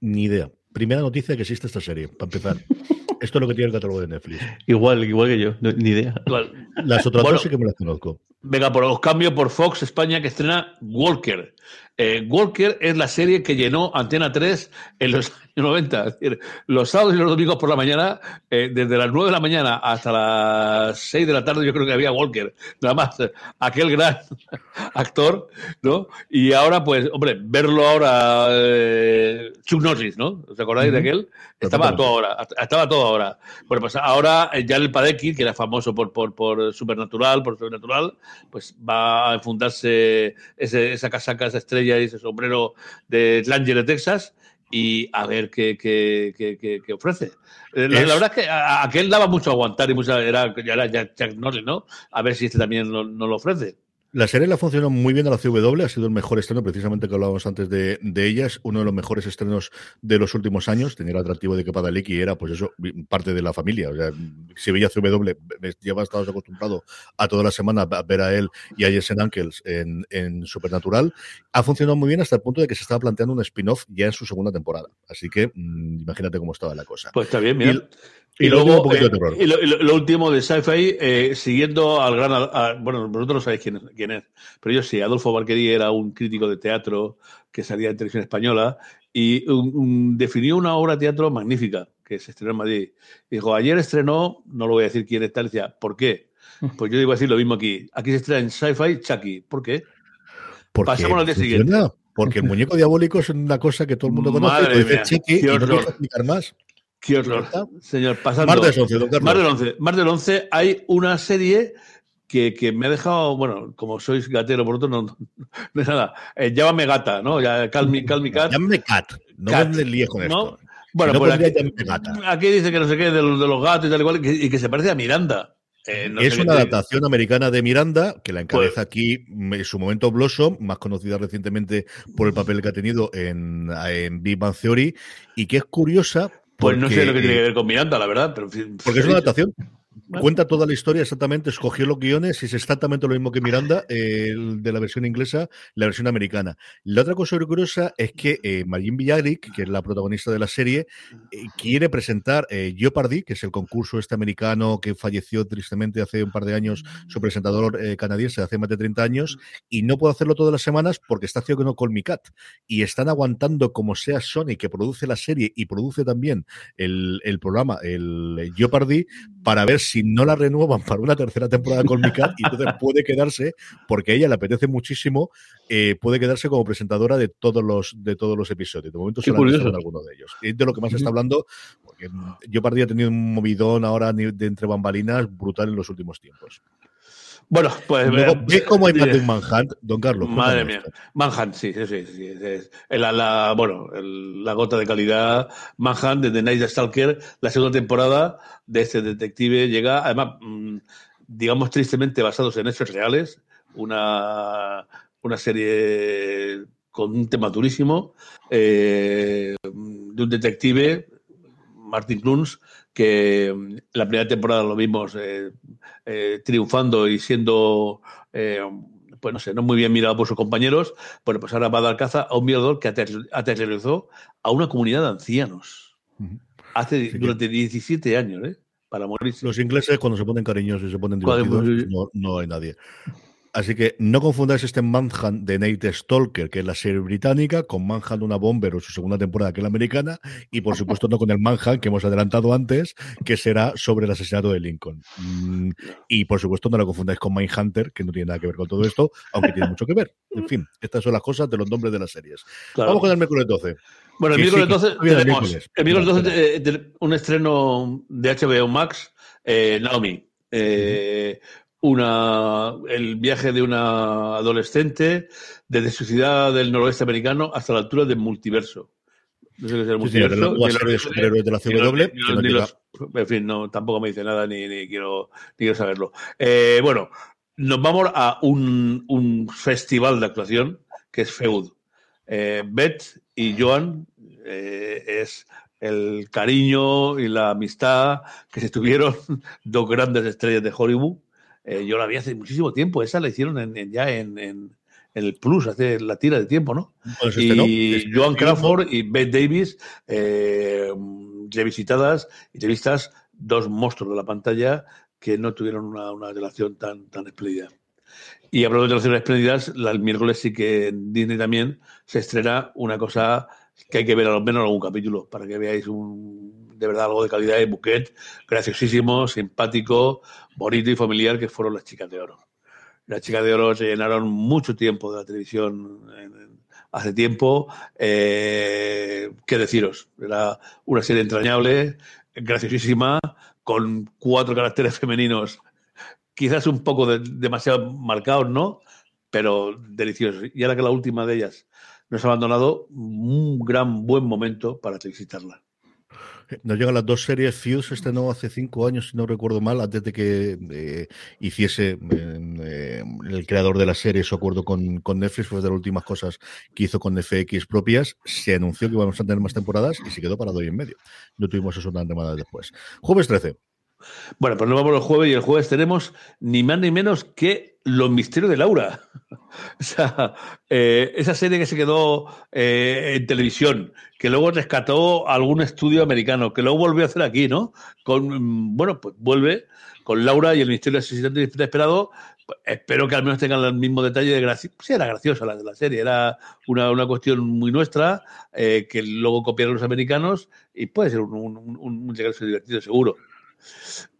Ni idea. Primera noticia que existe esta serie, para empezar. Esto es lo que tiene el catálogo de Netflix. Igual, igual que yo, no- ni idea. Igual. Las otras Bueno. dos sí que me las conozco. Venga, por los cambios por Fox España que estrena Walker. Eh, Walker es la serie que llenó Antena 3 en los años 90. Es decir, los sábados y los domingos por la mañana, eh, desde las 9 de la mañana hasta las 6 de la tarde, yo creo que había Walker. Nada más, aquel gran actor, ¿no? Y ahora, pues, hombre, verlo ahora, eh, Chuck Norris, ¿no? ¿Os acordáis de Ujú. aquel? Estaba a toda hora, estaba a toda hora. Bueno, pues ahora eh, ya el Padecki, que era famoso por, por, por Supernatural, por Sobrenatural, pues va a enfundarse ese- esa casaca, esa estrella y ese sombrero de Langer de Texas y a ver qué, qué, qué, ofrece. Eh, La, Es- la verdad es que a- aquel daba mucho a aguantar y mucha, era, ya era Jack, Jack Norris, ¿no? A ver si este también no lo ofrece. La serie la funcionó muy bien a la CW, ha sido el mejor estreno, precisamente que hablábamos antes de, de ella, es uno de los mejores estrenos de los últimos años, tenía el atractivo de que Padalecki era, pues eso, parte de la familia, o sea, si veía CW, lleva estado acostumbrado a toda la semana a ver a él y a Jensen Ankles en, en Supernatural, ha funcionado muy bien hasta el punto de que se estaba planteando un spin-off ya en su segunda temporada, así que mmm, imagínate cómo estaba la cosa. Pues está bien, mira. Y, y, luego, eh, y, lo, y lo, lo, último de Sci-Fi, eh, siguiendo al gran. A, bueno, vosotros no sabéis quién, quién, es, pero yo sí. Adolfo Barquerí era un crítico de teatro que salía en televisión española y un, un, definió una obra de teatro magnífica que se estrenó en Madrid. Dijo: Ayer estrenó, no lo voy a decir quién está, decía, ¿por qué? Pues yo digo a decir lo mismo aquí. Aquí se estrena en Sci-Fi Chucky. ¿Por qué? Porque Pasamos al día siguiente. Porque el muñeco diabólico es una cosa que todo el mundo conoce. Madre mía, y no explicar más. Qué horror, señor. Pasando. Del 11, don Carlos. Del 11. Más del 11 hay una serie que, que, me ha dejado, bueno, como sois gatero por otro, no, no, no es nada. Eh, llámame gata, ¿no? Ya, calmi, calmi cat. Llámame cat. No cat, me líes con ¿no? esto. Bueno, si pues aquí, gata. aquí, dice que no sé qué, de los, de los gatos y tal y cual, y que, y que se parece a Miranda. Eh, no es una adaptación americana de Miranda, que la encabeza pues, aquí en su momento Blossom, más conocida recientemente por el papel que ha tenido en, en Big Bang Theory, y que es curiosa pues no sé lo que tiene que ver con Miranda, la verdad. Pero, porque es una adaptación. Cuenta toda la historia exactamente, escogió los guiones y es exactamente lo mismo que Miranda, de la versión inglesa, la versión americana. La otra cosa curiosa es que eh, Marlene Villaric, que es la protagonista de la serie, eh, quiere presentar eh, Jeopardy, que es el concurso este americano que falleció tristemente hace un par de años, su presentador eh, canadiense hace más de 30 años, y no puede hacerlo todas las semanas porque está haciendo con Mi Cat. Y están aguantando como sea Sony, que produce la serie y produce también el, el programa, el Jeopardy, para ver si no la renuevan para una tercera temporada con Mika y entonces puede quedarse, porque a ella le apetece muchísimo, eh, puede quedarse como presentadora de todos los, de todos los episodios. De momento se han en alguno de ellos. Es de lo que más se está hablando, porque yo partí ha tenido un movidón ahora de entre bambalinas brutal en los últimos tiempos. Bueno, pues. Luego, ¿Ves cómo hay más de un Manhunt, don Carlos? Madre mía. Manhunt, sí, sí, sí. sí, sí. La, la, bueno, el, la gota de calidad. Manhunt de The Night Stalker, la segunda temporada de este detective llega, además, mmm, digamos tristemente basados en hechos reales. Una, una serie con un tema durísimo eh, de un detective, Martin Kluns, que la primera temporada lo vimos eh, eh, triunfando y siendo, eh, pues no sé, no muy bien mirado por sus compañeros, bueno, pues ahora va a dar caza a un violador que aterrorizó a una comunidad de ancianos. Uh -huh. Hace, sí, durante que... 17 años, ¿eh? Para morirse. Los ingleses, cuando se ponen cariñosos y se ponen divertidos, no, no hay nadie. Así que no confundáis este Manhunt de Nate Stalker, que es la serie británica, con Manhunt una Bomber o su segunda temporada, que es la americana, y por supuesto no con el Manhunt que hemos adelantado antes, que será sobre el asesinato de Lincoln. Mm, y por supuesto no lo confundáis con Mindhunter, que no tiene nada que ver con todo esto, aunque tiene mucho que ver. En fin, estas son las cosas de los nombres de las series. Claro. Vamos con el miércoles 12. Bueno, el miércoles 12 sí, tenemos el miércoles 12 eh, un estreno de HBO Max, eh, Naomi. Eh, uh -huh una, el viaje de una adolescente desde su ciudad del noroeste americano hasta la altura del multiverso. No sé qué es el multiverso. Sí, sí, de, de superhéroes de la CW. Los, en fin, no, tampoco me dice nada ni, ni, quiero, ni quiero saberlo. Eh, bueno, nos vamos a un, un, festival de actuación que es Feud. Eh, Beth y Joan eh, es el cariño y la amistad que se tuvieron dos grandes estrellas de Hollywood eh, yo la vi hace muchísimo tiempo. Esa la hicieron en, en, ya en, en, el Plus, hace la tira de tiempo, ¿no? Pues y este no. Este Joan Crawford y Beth Davis, eh, revisitadas y revistas, dos monstruos de la pantalla que no tuvieron una, una relación tan, tan espléndida. Y hablando de relaciones espléndidas, el miércoles sí que en Disney también se estrena una cosa que hay que ver a lo menos algún capítulo para que veáis un, de verdad algo de calidad de buquet, graciosísimo, simpático, bonito y familiar, que fueron las chicas de oro. Las chicas de oro se llenaron mucho tiempo de la televisión hace tiempo. Eh, ¿Qué deciros? Era una serie entrañable, graciosísima, con cuatro caracteres femeninos, quizás un poco de, demasiado marcados, ¿no? Pero deliciosos. Y ahora que la última de ellas nos ha abandonado, un gran buen momento para visitarla. Nos llegan las dos series. Fuse se estrenó hace cinco años, si no recuerdo mal, antes de que eh, hiciese eh, el creador de la serie su acuerdo con, con, Netflix. Fue de las últimas cosas que hizo con FX propias. Se anunció que íbamos a tener más temporadas y se quedó parado y en medio. No tuvimos eso una semana después. Jueves 13. Bueno, pues nos vamos el jueves y el jueves tenemos ni más ni menos que Los Misterios de Laura. o sea, eh, esa serie que se quedó eh, en televisión, que luego rescató algún estudio americano, que luego volvió a hacer aquí, ¿no? Con, mm, bueno, pues vuelve con Laura y el Misterio del Esperado. Espero que al menos tengan el mismo detalle de gracia. Sí, era graciosa la de la serie, era una, una cuestión muy nuestra, eh, que luego copiaron los americanos y puede ser un, un, un, un divertido, seguro.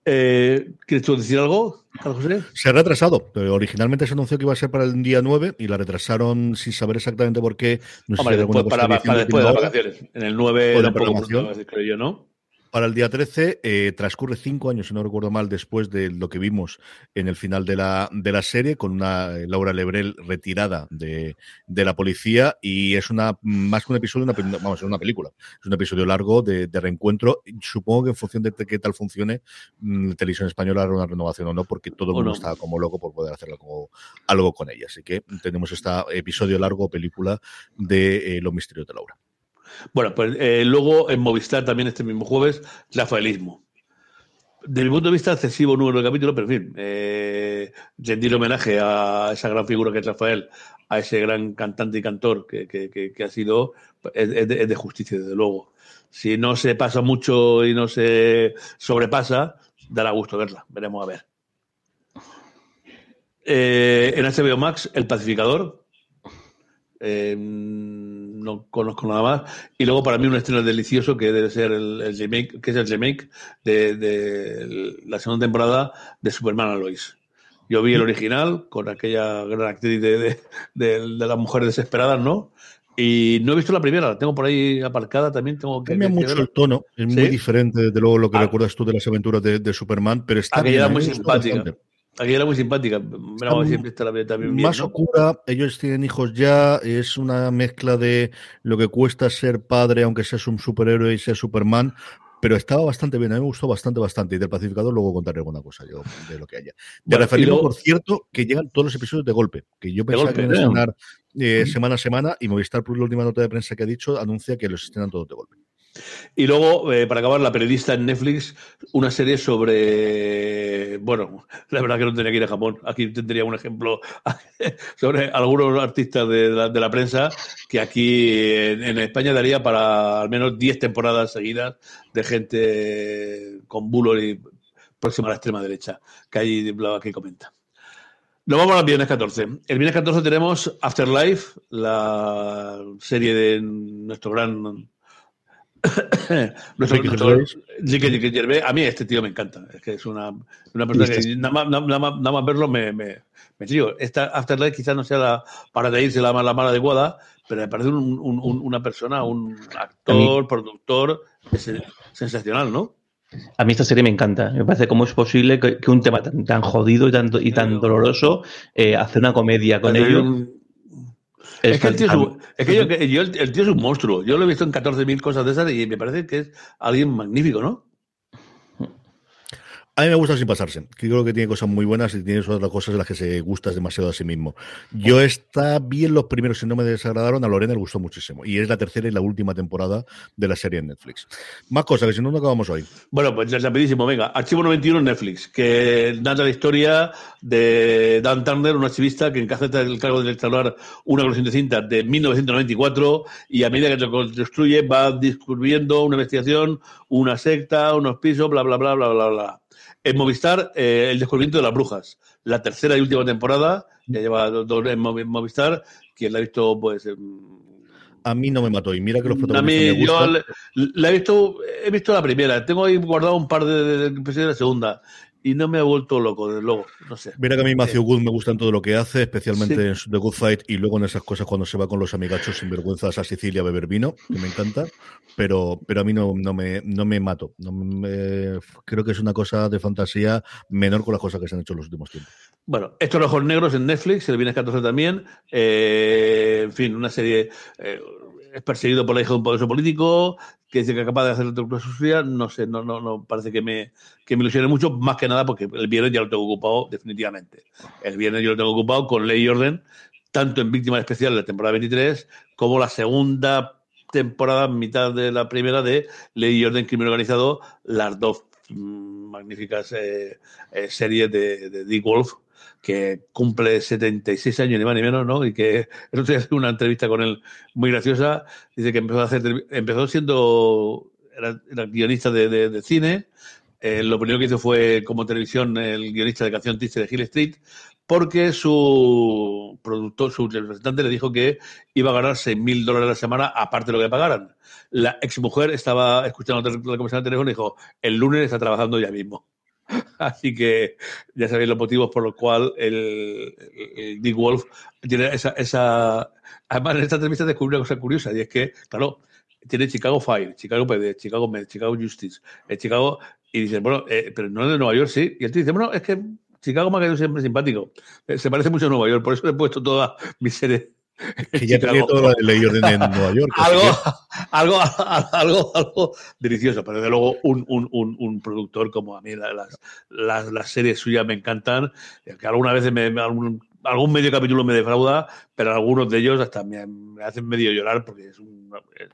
Eh, ¿Quieres tú decir algo, Carlos José? Se ha retrasado. Originalmente se anunció que iba a ser para el día 9 y la retrasaron sin saber exactamente por qué. No sé Hombre, después, para, para, después de las vacaciones. En el 9 la programación. creo yo, ¿no? Para el día 13. Eh, transcurre cinco años, si no recuerdo mal, después de lo que vimos en el final de la, de la serie, con una eh, Laura Lebrel retirada de, de la policía. Y es una más que un episodio, una, vamos, es una película. Es un episodio largo de, de reencuentro. Supongo que en función de qué tal funcione, mm, Televisión Española hará una renovación o no, porque todo el mundo está como loco por poder hacer algo, algo con ella. Así que tenemos este episodio largo, película de eh, Los Misterios de Laura. Bueno, pues eh, luego en Movistar también este mismo jueves, Rafaelismo. Desde mi punto de vista, excesivo número de capítulos, pero en fin, eh, rendir homenaje a esa gran figura que es Rafael, a ese gran cantante y cantor que, que, ha sido, es, es, de, es, de, justicia, desde luego. Si no se pasa mucho y no se sobrepasa, dará gusto verla. Veremos a ver. Eh, en HBO Max, El Pacificador. Eh, no conozco nada más. Y luego para mí un estreno delicioso que debe ser el, el remake, que es el remake de, de, la segunda temporada de Superman a Lois. Yo vi el original con aquella gran actriz de, de, de, las mujeres desesperadas, ¿no? Y no he visto la primera, la tengo por ahí aparcada también. Tengo que, Cambia que mucho el tono, es ¿Sí? muy diferente, desde luego, lo que ah. recuerdas tú de las aventuras de, de Superman, pero está Aquella bien, muy simpática. Bastante. Aquí era muy simpática. Siempre está la, también bien, más ¿no? oscura, ellos tienen hijos ya, es una mezcla de lo que cuesta ser padre, aunque seas un superhéroe y seas Superman, pero estaba bastante bien, a mí me gustó bastante, bastante. Y del pacificador luego contaré alguna cosa yo de lo que haya. De bueno, luego... por cierto, que llegan todos los episodios de golpe, que yo pensaba golpe, que iban a estrenar eh, semana a semana y Movistar Plus, la última nota de prensa que ha dicho, anuncia que los estrenan todos de golpe. Y luego, eh, para acabar, la periodista en Netflix, una serie sobre. Bueno, la verdad que no tenía que ir a Japón. Aquí tendría un ejemplo sobre algunos artistas de la, de la prensa que aquí en, España daría para al menos 10 temporadas seguidas de gente con bulo y próxima a la extrema derecha, que hay que comenta. Nos vamos al viernes 14. El viernes 14 tenemos Afterlife, la serie de nuestro gran Nuestro doctor, a mí este tío me encanta. Es que es una, una persona que nada más, nada, más, nada más verlo me, me, me trío. Esta Afterlife quizás no sea la, para reírse la, la más adecuada, pero me parece un, un, un, una persona, un actor, productor sensacional, ¿no? A mí esta serie me encanta. Me parece cómo es posible que, que un tema tan, tan, jodido y tan, y tan doloroso eh, hace una comedia con ello. Es, es que, el tío, es, un, es que yo, yo, el tío es un monstruo. Yo lo he visto en 14.000 cosas de esas y me parece que es alguien magnífico, ¿no? A mí me gusta sin pasarse. Creo que tiene cosas muy buenas y tiene otras cosas en las que se gusta demasiado a sí mismo. Yo está bien los primeros y no me desagradaron. A Lorena le gustó muchísimo. Y es la tercera y la última temporada de la serie en Netflix. Más cosas, que si no, no acabamos hoy. Bueno, pues rapidísimo. Venga, Archivo 91 en Netflix, que narra la historia de Dan Turner, un archivista que encajeta el cargo de restaurar una colección de cintas de 1994 y a medida que lo construye va descubriendo una investigación, una secta, unos pisos, bla, bla, bla, bla, bla, bla. En Movistar, eh, El descubrimiento de las brujas, la tercera y última temporada, ya lleva dos en Movistar, quien la ha visto, pues. A mí no me mató, y mira que los protagonistas a mí, me yo la, la he visto, he visto la primera, tengo ahí guardado un par de, de, de, de la segunda y no me ha vuelto loco, desde luego, no sé. Mira que a mí Matthew Good me gusta en todo lo que hace, especialmente sí. en The Good Fight y luego en esas cosas cuando se va con los amigachos sin vergüenzas a Sicilia a beber vino, que me encanta, pero, pero a mí no, no, me, no me mato. No me, creo que es una cosa de fantasía menor con las cosas que se han hecho en los últimos tiempos. Bueno, estos ojos negros en Netflix, el viernes 14 también, eh, en fin, una serie... Eh, es perseguido por la hija de un poderoso político, que es capaz de hacer otra cosa no sé, no, no, no parece que me, que me ilusione mucho, más que nada porque el viernes ya lo tengo ocupado definitivamente. El viernes yo lo tengo ocupado con Ley y Orden, tanto en Víctimas Especiales de la temporada 23 como la segunda temporada, mitad de la primera de Ley y Orden Crimen Organizado, las dos mm, magníficas eh, eh, series de, de Dick Wolf, que cumple 76 años, ni más ni menos, ¿no? Y que el una entrevista con él muy graciosa. Dice que empezó a hacer, empezó siendo, era, guionista de, cine. Eh, lo primero que hizo fue, como televisión, el guionista de canción triste de Hill Street, porque su productor, su representante le dijo que iba a ganar 6.000 dólares a la semana, aparte de lo que pagaran. La exmujer estaba escuchando la conversación de teléfono y dijo, el lunes está trabajando ya mismo. Así que ya sabéis los motivos por los cuales el, Dick Wolf tiene esa, esa... Además, en esta entrevista descubrí una cosa curiosa y es que, claro, tiene Chicago Fire, Chicago PD, Chicago Med, Chicago Justice, eh, Chicago... Y dice, bueno, eh, pero no es de Nueva York, sí. Y él te dice, bueno, es que Chicago me ha quedado siempre simpático. Eh, se parece mucho a Nueva York, por eso le he puesto todas mis series que ya tenía toda la ley orden en Nueva York. algo, algo, algo, algo, delicioso, pero desde luego un, un, un, un productor como a mí, las, las, las, series suyas me encantan, que alguna vez me, algún, algún medio capítulo me defrauda, pero algunos de ellos hasta me, me hacen medio llorar porque es, un, es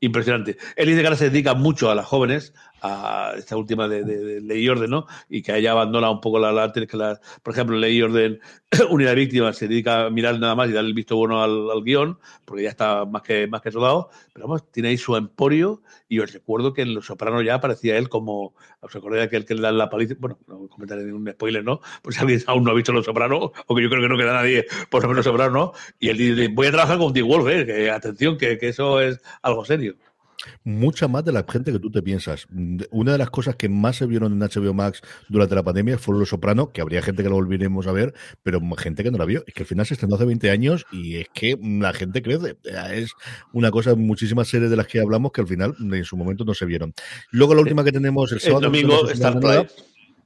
impresionante. Dice que ahora se dedica mucho a las jóvenes, a esta última de, de, Ley y Orden, ¿no? Y que haya abandonado un poco la, la, que la por ejemplo, Ley y Orden, Unidad de Víctimas, se dedica a mirar nada más y darle el visto bueno al, al, guion, porque ya está más que, más que rodado, pero vamos, tiene ahí su emporio y os recuerdo que en Los Sopranos ya aparecía él como, os acordáis de aquel que le da la paliza, bueno, no comentaré ningún spoiler, ¿no? Pues si alguien aún no ha visto Los Sopranos, o que yo creo que no queda nadie por lo menos Sopranos, ¿no? Y él dice, voy a trabajar con T. Wolf, ¿eh? que atención, que, que eso es algo serio. Mucha más de la gente que tú te piensas. Una de las cosas que más se vieron en HBO Max durante la pandemia fue Los Soprano, que habría gente que lo volveremos a ver, pero gente que no la vio. Es que al final se estrenó hace 20 años y es que la gente crece. Es una cosa, muchísimas series de las que hablamos que al final en su momento no se vieron. Luego la última que tenemos el sábado. El domingo, Star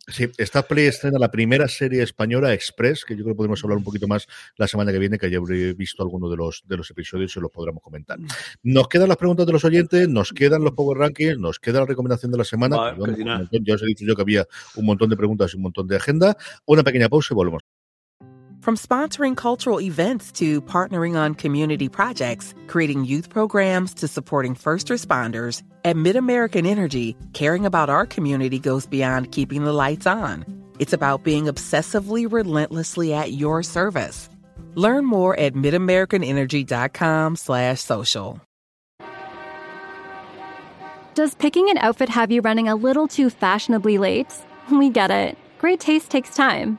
Sí, esta Play estrena la primera serie española, Express, que yo creo que podemos hablar un poquito más la semana que viene, que ya habré visto alguno de los, de los episodios y los podremos comentar. Mm. Nos quedan las preguntas de los oyentes, nos quedan los Power Rankings, nos queda la recomendación de la semana. ya os he dicho yo que había un montón de preguntas y un montón de agenda. Una pequeña pausa y volvemos. From sponsoring cultural events to partnering on community projects, creating youth programs to supporting first responders, at MidAmerican Energy, caring about our community goes beyond keeping the lights on. It's about being obsessively relentlessly at your service. Learn more at midamericanenergy.com slash social. Does picking an outfit have you running a little too fashionably late? We get it. Great taste takes time.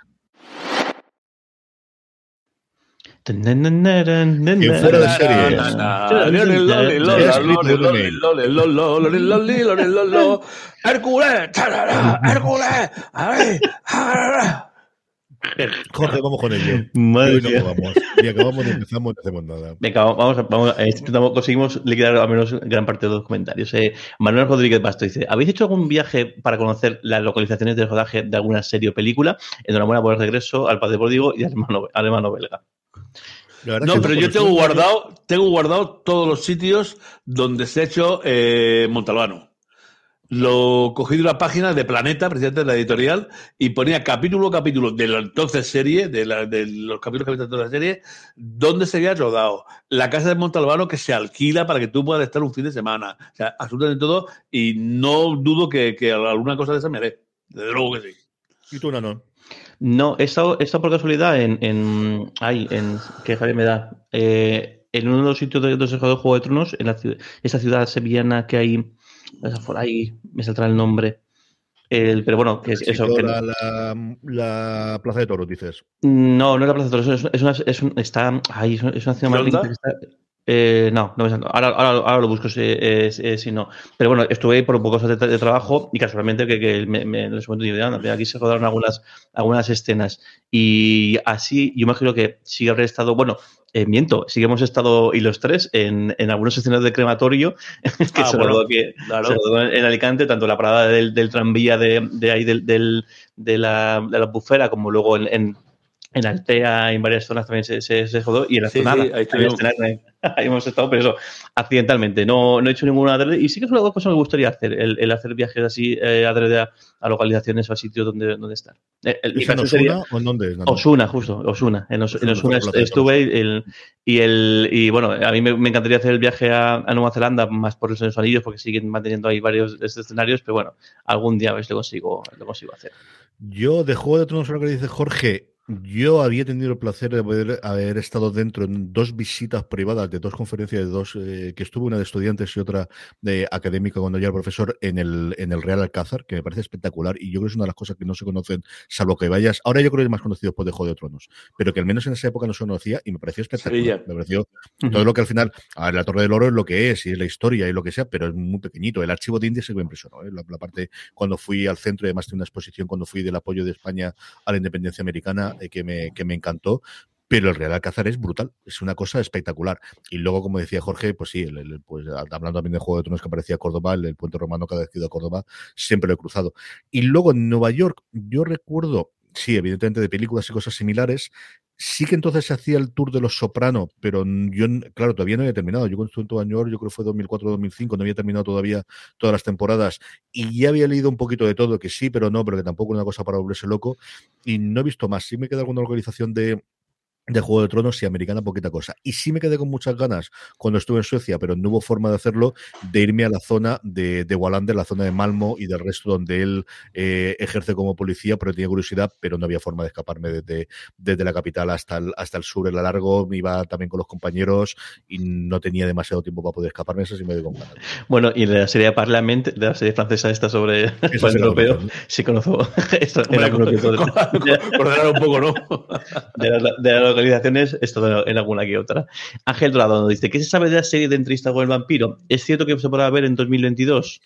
En fuera de serie. Hércules, Hércules, Corre, vamos con ello. Madre no vamos. Y acabamos, empezamos, no hacemos nada. Venga, vamos, vamos a, conseguimos liquidar al menos gran parte de los comentarios. Eh, Manuel Rodríguez Basto dice: ¿Habéis hecho algún viaje para conocer las localizaciones de rodaje de alguna serie o película? Enhorabuena por el regreso al Padre Pródigo y al hermano, al hermano belga. No, pero yo tengo guardado, tengo guardado todos los sitios donde se ha hecho eh, Montalbano. Lo cogí de una página de Planeta, precisamente de la editorial, y ponía capítulo a capítulo de la entonces serie, de, los capítulos que había de la serie, donde se había rodado. La casa de Montalbano que se alquila para que tú puedas estar un fin de semana. O sea, absolutamente todo, y no dudo que, alguna cosa de esa me haré. Desde luego que sí. ¿Y tú, no? No, he estado, por casualidad en, en. Ay, en. ¿Qué Javier me da? Eh, en uno de los sitios de, de Juego de Tronos, en la, esa ciudad sevillana que hay. Por ahí me saldrá el nombre. El, pero bueno, que es eso. La, la, Plaza de Toros, dices. No, no es la Plaza de Toros. Es, es una, es un, está, ahí, es una ciudad más Eh, no, no me ahora, ahora, ahora, lo busco si, eh, si, no. Pero bueno, estuve ahí por un poco de, de trabajo y casualmente que, que me, me, en ese momento aquí se rodaron algunas, algunas escenas. Y así, yo imagino que sí habré estado, bueno, eh, miento, sí que hemos estado, y los tres, en, en algunos escenarios de crematorio, que, ah, se, bueno, rodó que claro. se, rodó en, Alicante, tanto la parada del, del tranvía de, de ahí, del, del, de, la, de la bufera, como luego en, en en Altea, en varias zonas también se, se, se jodó y en la sí, zona sí, ahí, ahí, hemos estado, pero eso, accidentalmente. No, no he hecho ninguna adrede y sí que es una cosa que me gustaría hacer, el, el hacer viajes así eh, adrede a, a, localizaciones o a sitios donde, donde estar. El, el, en Osuna sería, o en dónde? Osuna, justo, Osuna. En, Os, en Osuna estuve el, y, el, y bueno, a mí me, me, encantaría hacer el viaje a, a Nueva Zelanda, más por los anillos, porque siguen manteniendo ahí varios escenarios, pero bueno, algún día a ver si lo consigo, lo consigo hacer. Yo, de Juego de Tronos, lo que dice Jorge, yo había tenido el placer de poder haber estado dentro en dos visitas privadas de dos conferencias de dos, eh, que estuvo una de estudiantes y otra de académica cuando ya era profesor en el, en el Real Alcázar, que me parece espectacular y yo creo que es una de las cosas que no se conocen, salvo que vayas. Ahora yo creo que es más conocido después de Juego de Tronos, pero que al menos en esa época no se conocía y me pareció espectacular. Me pareció uh -huh. todo lo que al final, a ver, la Torre del Oro es lo que es y es la historia y lo que sea, pero es muy pequeñito. El archivo de India se me impresionó. ¿eh? La, la, parte cuando fui al centro y además de una exposición cuando fui del apoyo de España a la independencia americana que me, que me encantó, pero el Real Alcázar es brutal, es una cosa espectacular. Y luego, como decía Jorge, pues sí, el, pues, hablando también de Juego de Tronos que aparecía Córdoba, el, el, puente romano que he ido a Córdoba, siempre lo he cruzado. Y luego en Nueva York, yo recuerdo, sí, evidentemente de películas y cosas similares, Sí que entonces se hacía el tour de los Soprano, pero yo, claro, todavía no había terminado. Yo en Nueva York, yo creo que fue 2004-2005, no había terminado todavía todas las temporadas y ya había leído un poquito de todo, que sí, pero no, pero que tampoco una cosa para volverse loco y no he visto más. Sí me queda alguna localización de, de Juego de Tronos y americana poquita cosa. Y sí me quedé con muchas ganas cuando estuve en Suecia, pero no hubo forma de hacerlo, de irme a la zona de, de Wallander, la zona de Malmo y del resto donde él eh, ejerce como policía, pero tenía curiosidad, pero no había forma de escaparme desde, desde la capital hasta el, hasta el sur, el largo, me iba también con los compañeros y no tenía demasiado tiempo para poder escaparme, eso sí me dio con ganas. Bueno, y de la serie Parlament, de la serie francesa esta sobre el europeo, sí conozco esto. Coordinar un poco, ¿no? De la, de la localizaciones, esto en alguna que otra. Ángel Dorado nos dice, ¿qué se sabe de la serie de entrevista con el vampiro? ¿Es cierto que se podrá ver en 2022?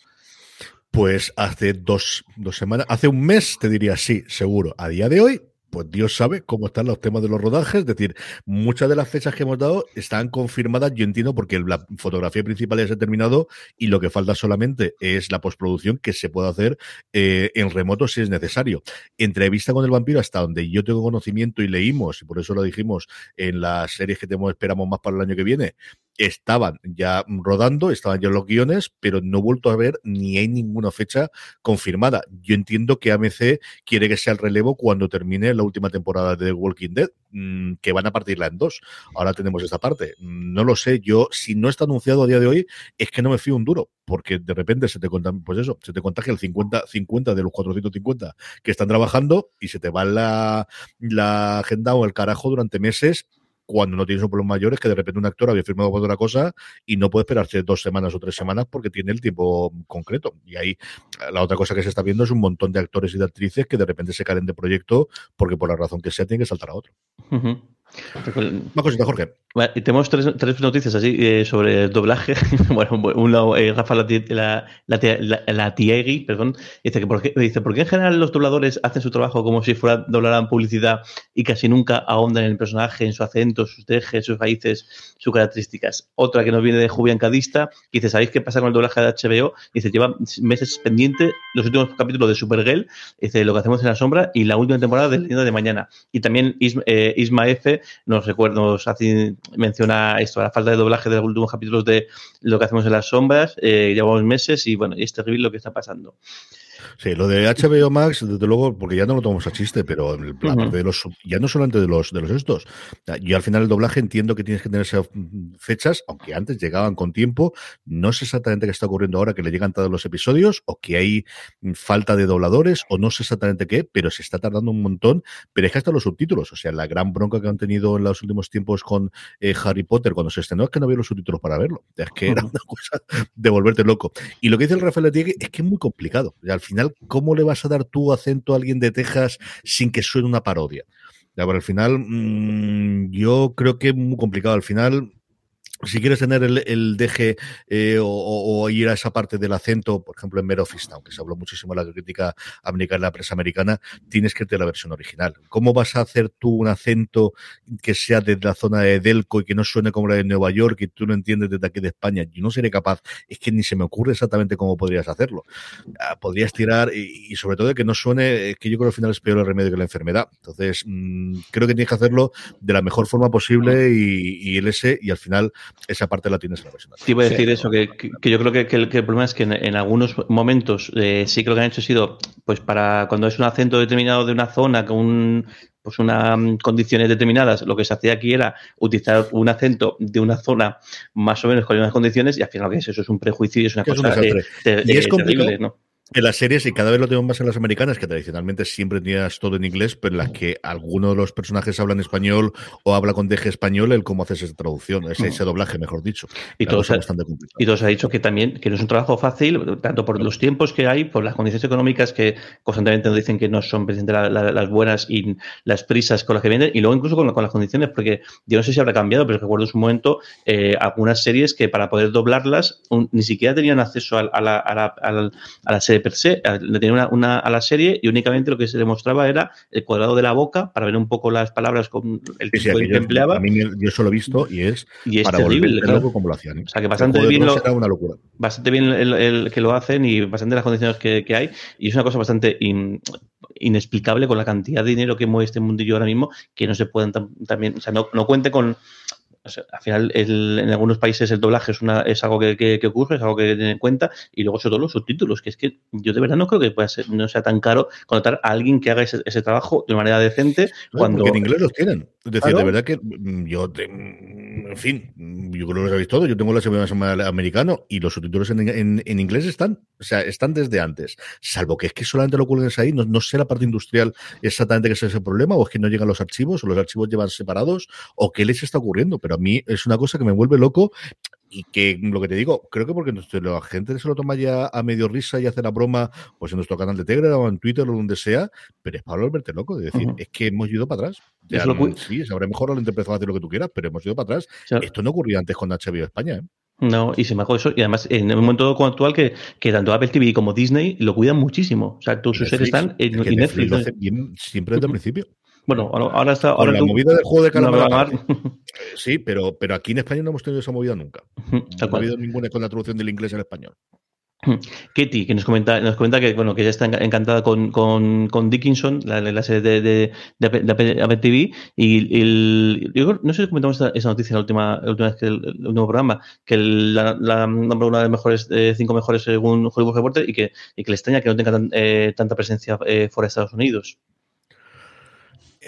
Pues hace dos, dos semanas, hace un mes te diría sí, seguro. A día de hoy, pues Dios sabe cómo están los temas de los rodajes. Es decir, muchas de las fechas que hemos dado están confirmadas, yo entiendo, porque la fotografía principal ya se ha terminado y lo que falta solamente es la postproducción que se puede hacer eh, en remoto si es necesario. Entrevista con el vampiro, hasta donde yo tengo conocimiento y leímos, y por eso lo dijimos en las series que tenemos, esperamos más para el año que viene, estaban ya rodando, estaban ya los guiones, pero no he vuelto a ver ni hay ninguna fecha confirmada. Yo entiendo que AMC quiere que sea el relevo cuando termine la última temporada de Walking Dead, mmm, que van a partirla en dos. Ahora tenemos esta parte. No lo sé, yo, si no está anunciado a día de hoy, es que no me fío un duro, porque de repente se te contagia, pues eso, se te contagia el 50, 50 de los 450 que están trabajando y se te va la, la agenda o el carajo durante meses cuando no tienes un problema mayor es que de repente un actor había firmado por otra cosa y no puede esperarse dos semanas o tres semanas porque tiene el tiempo concreto. Y ahí la otra cosa que se está viendo es un montón de actores y de actrices que de repente se caen de proyecto porque por la razón que sea tienen que saltar a otro. Una cosita, Jorge. Vale, y tenemos tres, tres noticias así eh, sobre el doblaje. bueno, un lado, eh, Rafa Latiegui, la, la, la, la perdón, dice que por qué, dice, ¿por qué en general los dobladores hacen su trabajo como si fuera doblaran publicidad y casi nunca ahondan en el personaje, en su acento, sus dejes, sus raíces, sus características? Otra que nos viene de Julián Cadista, que dice, ¿sabéis qué pasa con el doblaje de HBO? Dice, lleva meses pendiente los últimos capítulos de Supergirl, dice, lo que hacemos en la sombra y la última temporada de Leyenda de Mañana. Y también Isma, eh, Isma F nos recuerda, nos hace, menciona esto, la falta de doblaje de los últimos capítulos de lo que hacemos en las sombras, eh, llevamos meses y bueno, es terrible lo que está pasando. Sí, lo de HBO Max, desde luego, porque ya no lo tomamos a chiste, pero uh -huh. parte de los, ya no solamente de los, de los estos. Yo al final el doblaje entiendo que tienes que tener esas fechas, aunque antes llegaban con tiempo. No sé exactamente qué está ocurriendo ahora, que le llegan todos los episodios, o que hay falta de dobladores, o no sé exactamente qué, pero se está tardando un montón. Pero es que hasta los subtítulos, o sea, la gran bronca que han tenido en los últimos tiempos con eh, Harry Potter cuando se estrenó es que no había los subtítulos para verlo. Es que uh -huh. era una cosa de volverte loco. Y lo que dice el Rafael Atiegui es que es muy complicado. Al final ¿cómo le vas a dar tu acento a alguien de Texas sin que suene una parodia? Ya, pero al final, mmm, yo creo que es muy complicado. Al final, si quieres tener el, el deje eh, o, ir a esa parte del acento, por ejemplo en Merofist, aunque se habló muchísimo de la crítica americana, la prensa americana, tienes que tener la versión original. ¿Cómo vas a hacer tú un acento que sea de la zona de Delco y que no suene como la de Nueva York y tú no entiendes desde aquí de España? Yo no seré capaz, es que ni se me ocurre exactamente cómo podrías hacerlo. Ah, podrías tirar y, y, sobre todo de que no suene, que yo creo que al final es peor el remedio que la enfermedad. Entonces, mmm, creo que tienes que hacerlo de la mejor forma posible y, y el S y al final esa parte la tienes en la versión. Te iba a decir sí. eso, que, que, yo creo que, que, el, que, el, problema es que en, en algunos momentos eh, sí que lo que han hecho ha sido, pues para cuando es un acento determinado de una zona con un, pues unas condiciones determinadas, lo que se hacía aquí era utilizar un acento de una zona más o menos con unas condiciones y al final lo que es eso es un prejuicio y es una cosa un eh, y es terrible, ¿no? En las series, y cada vez lo tenemos más en las americanas, que tradicionalmente siempre tenías todo en inglés, pero en las que alguno de los personajes habla en español o habla con deje español, el cómo haces esa traducción, ese, ese doblaje, mejor dicho. Y todos, ha, y todos ha dicho que también que no es un trabajo fácil, tanto por los tiempos que hay, por las condiciones económicas que constantemente nos dicen que no son la, la, las buenas y las prisas con las que vienen, y luego incluso con, con, las condiciones, porque yo no sé si habrá cambiado, pero recuerdo en su momento eh, algunas series que para poder doblarlas un, ni siquiera tenían acceso a, a, la, a, la, a la serie per se le tenía una, una, a la serie y únicamente lo que se demostraba era el cuadrado de la boca para ver un poco las palabras con el sí, tipo sí, que yo, empleaba. A mí yo solo he visto y es, y es para terrible, claro. loco como lo hacían. ¿eh? O sea que bastante bien, lo, una locura. bastante bien el, el, que lo hacen y bastante las condiciones que, que hay y es una cosa bastante in, inexplicable con la cantidad de dinero que mueve este mundillo ahora mismo que no se pueden tam, también, o sea, no, no cuente con al final, el, en algunos países el doblaje es, una, es algo que, que, que, ocurre, es algo que tener en cuenta, y luego sobre todo los subtítulos, que es que yo de verdad no creo que pueda ser, no sea tan caro contratar a alguien que haga ese, ese trabajo de manera decente. No, cuando Porque en inglés los tienen. Es decir, ¿Claro? de verdad que yo, te, en fin, yo creo que lo sabéis todo. Yo tengo la semana americano y los subtítulos en, en, en, inglés están, o sea, están desde antes. Salvo que es que solamente lo cuelgues ahí, no, no sé la parte industrial exactamente qué es ese problema, o es que no llegan los archivos, o los archivos llevan separados, o qué les está ocurriendo. Pero a mí es una cosa que me vuelve loco y que lo que te digo, creo que porque la gente se lo toma ya a medio risa y hace la broma, pues en nuestro canal de Telegram o en Twitter o donde sea, pero es para volverte loco, de decir, uh -huh. es que hemos ido para atrás. Ya, no, sí, se habrá mejorado la interpretación, hacer lo que tú quieras, pero hemos ido para atrás. O sea, Esto no ocurría antes con HBO España, ¿eh? No, y se me eso. Y además, en el momento actual que, que tanto Apple TV como Disney lo cuidan muchísimo. O sea, todos sus series están en, Netflix. Lo hace bien, siempre desde el principio. Bueno, ahora está. Ahora la tú, movida del juego de calamar. No sí, pero, pero aquí en España no hemos tenido esa movida nunca. No ha habido ninguna con la traducción del inglés al español. Ketty, que nos comenta, nos comenta que bueno que ya está encantada con, con, con Dickinson, la, la, serie de, de, de, de Apple TV, y el, yo no sé si comentamos esa, esa noticia la última, la última vez que el, el último programa, que el, la, la nombró una de las mejores, eh, cinco mejores según Hollywood Reporter, y que, y que le extraña que no tenga tan, eh, tanta presencia eh, fuera de Estados Unidos.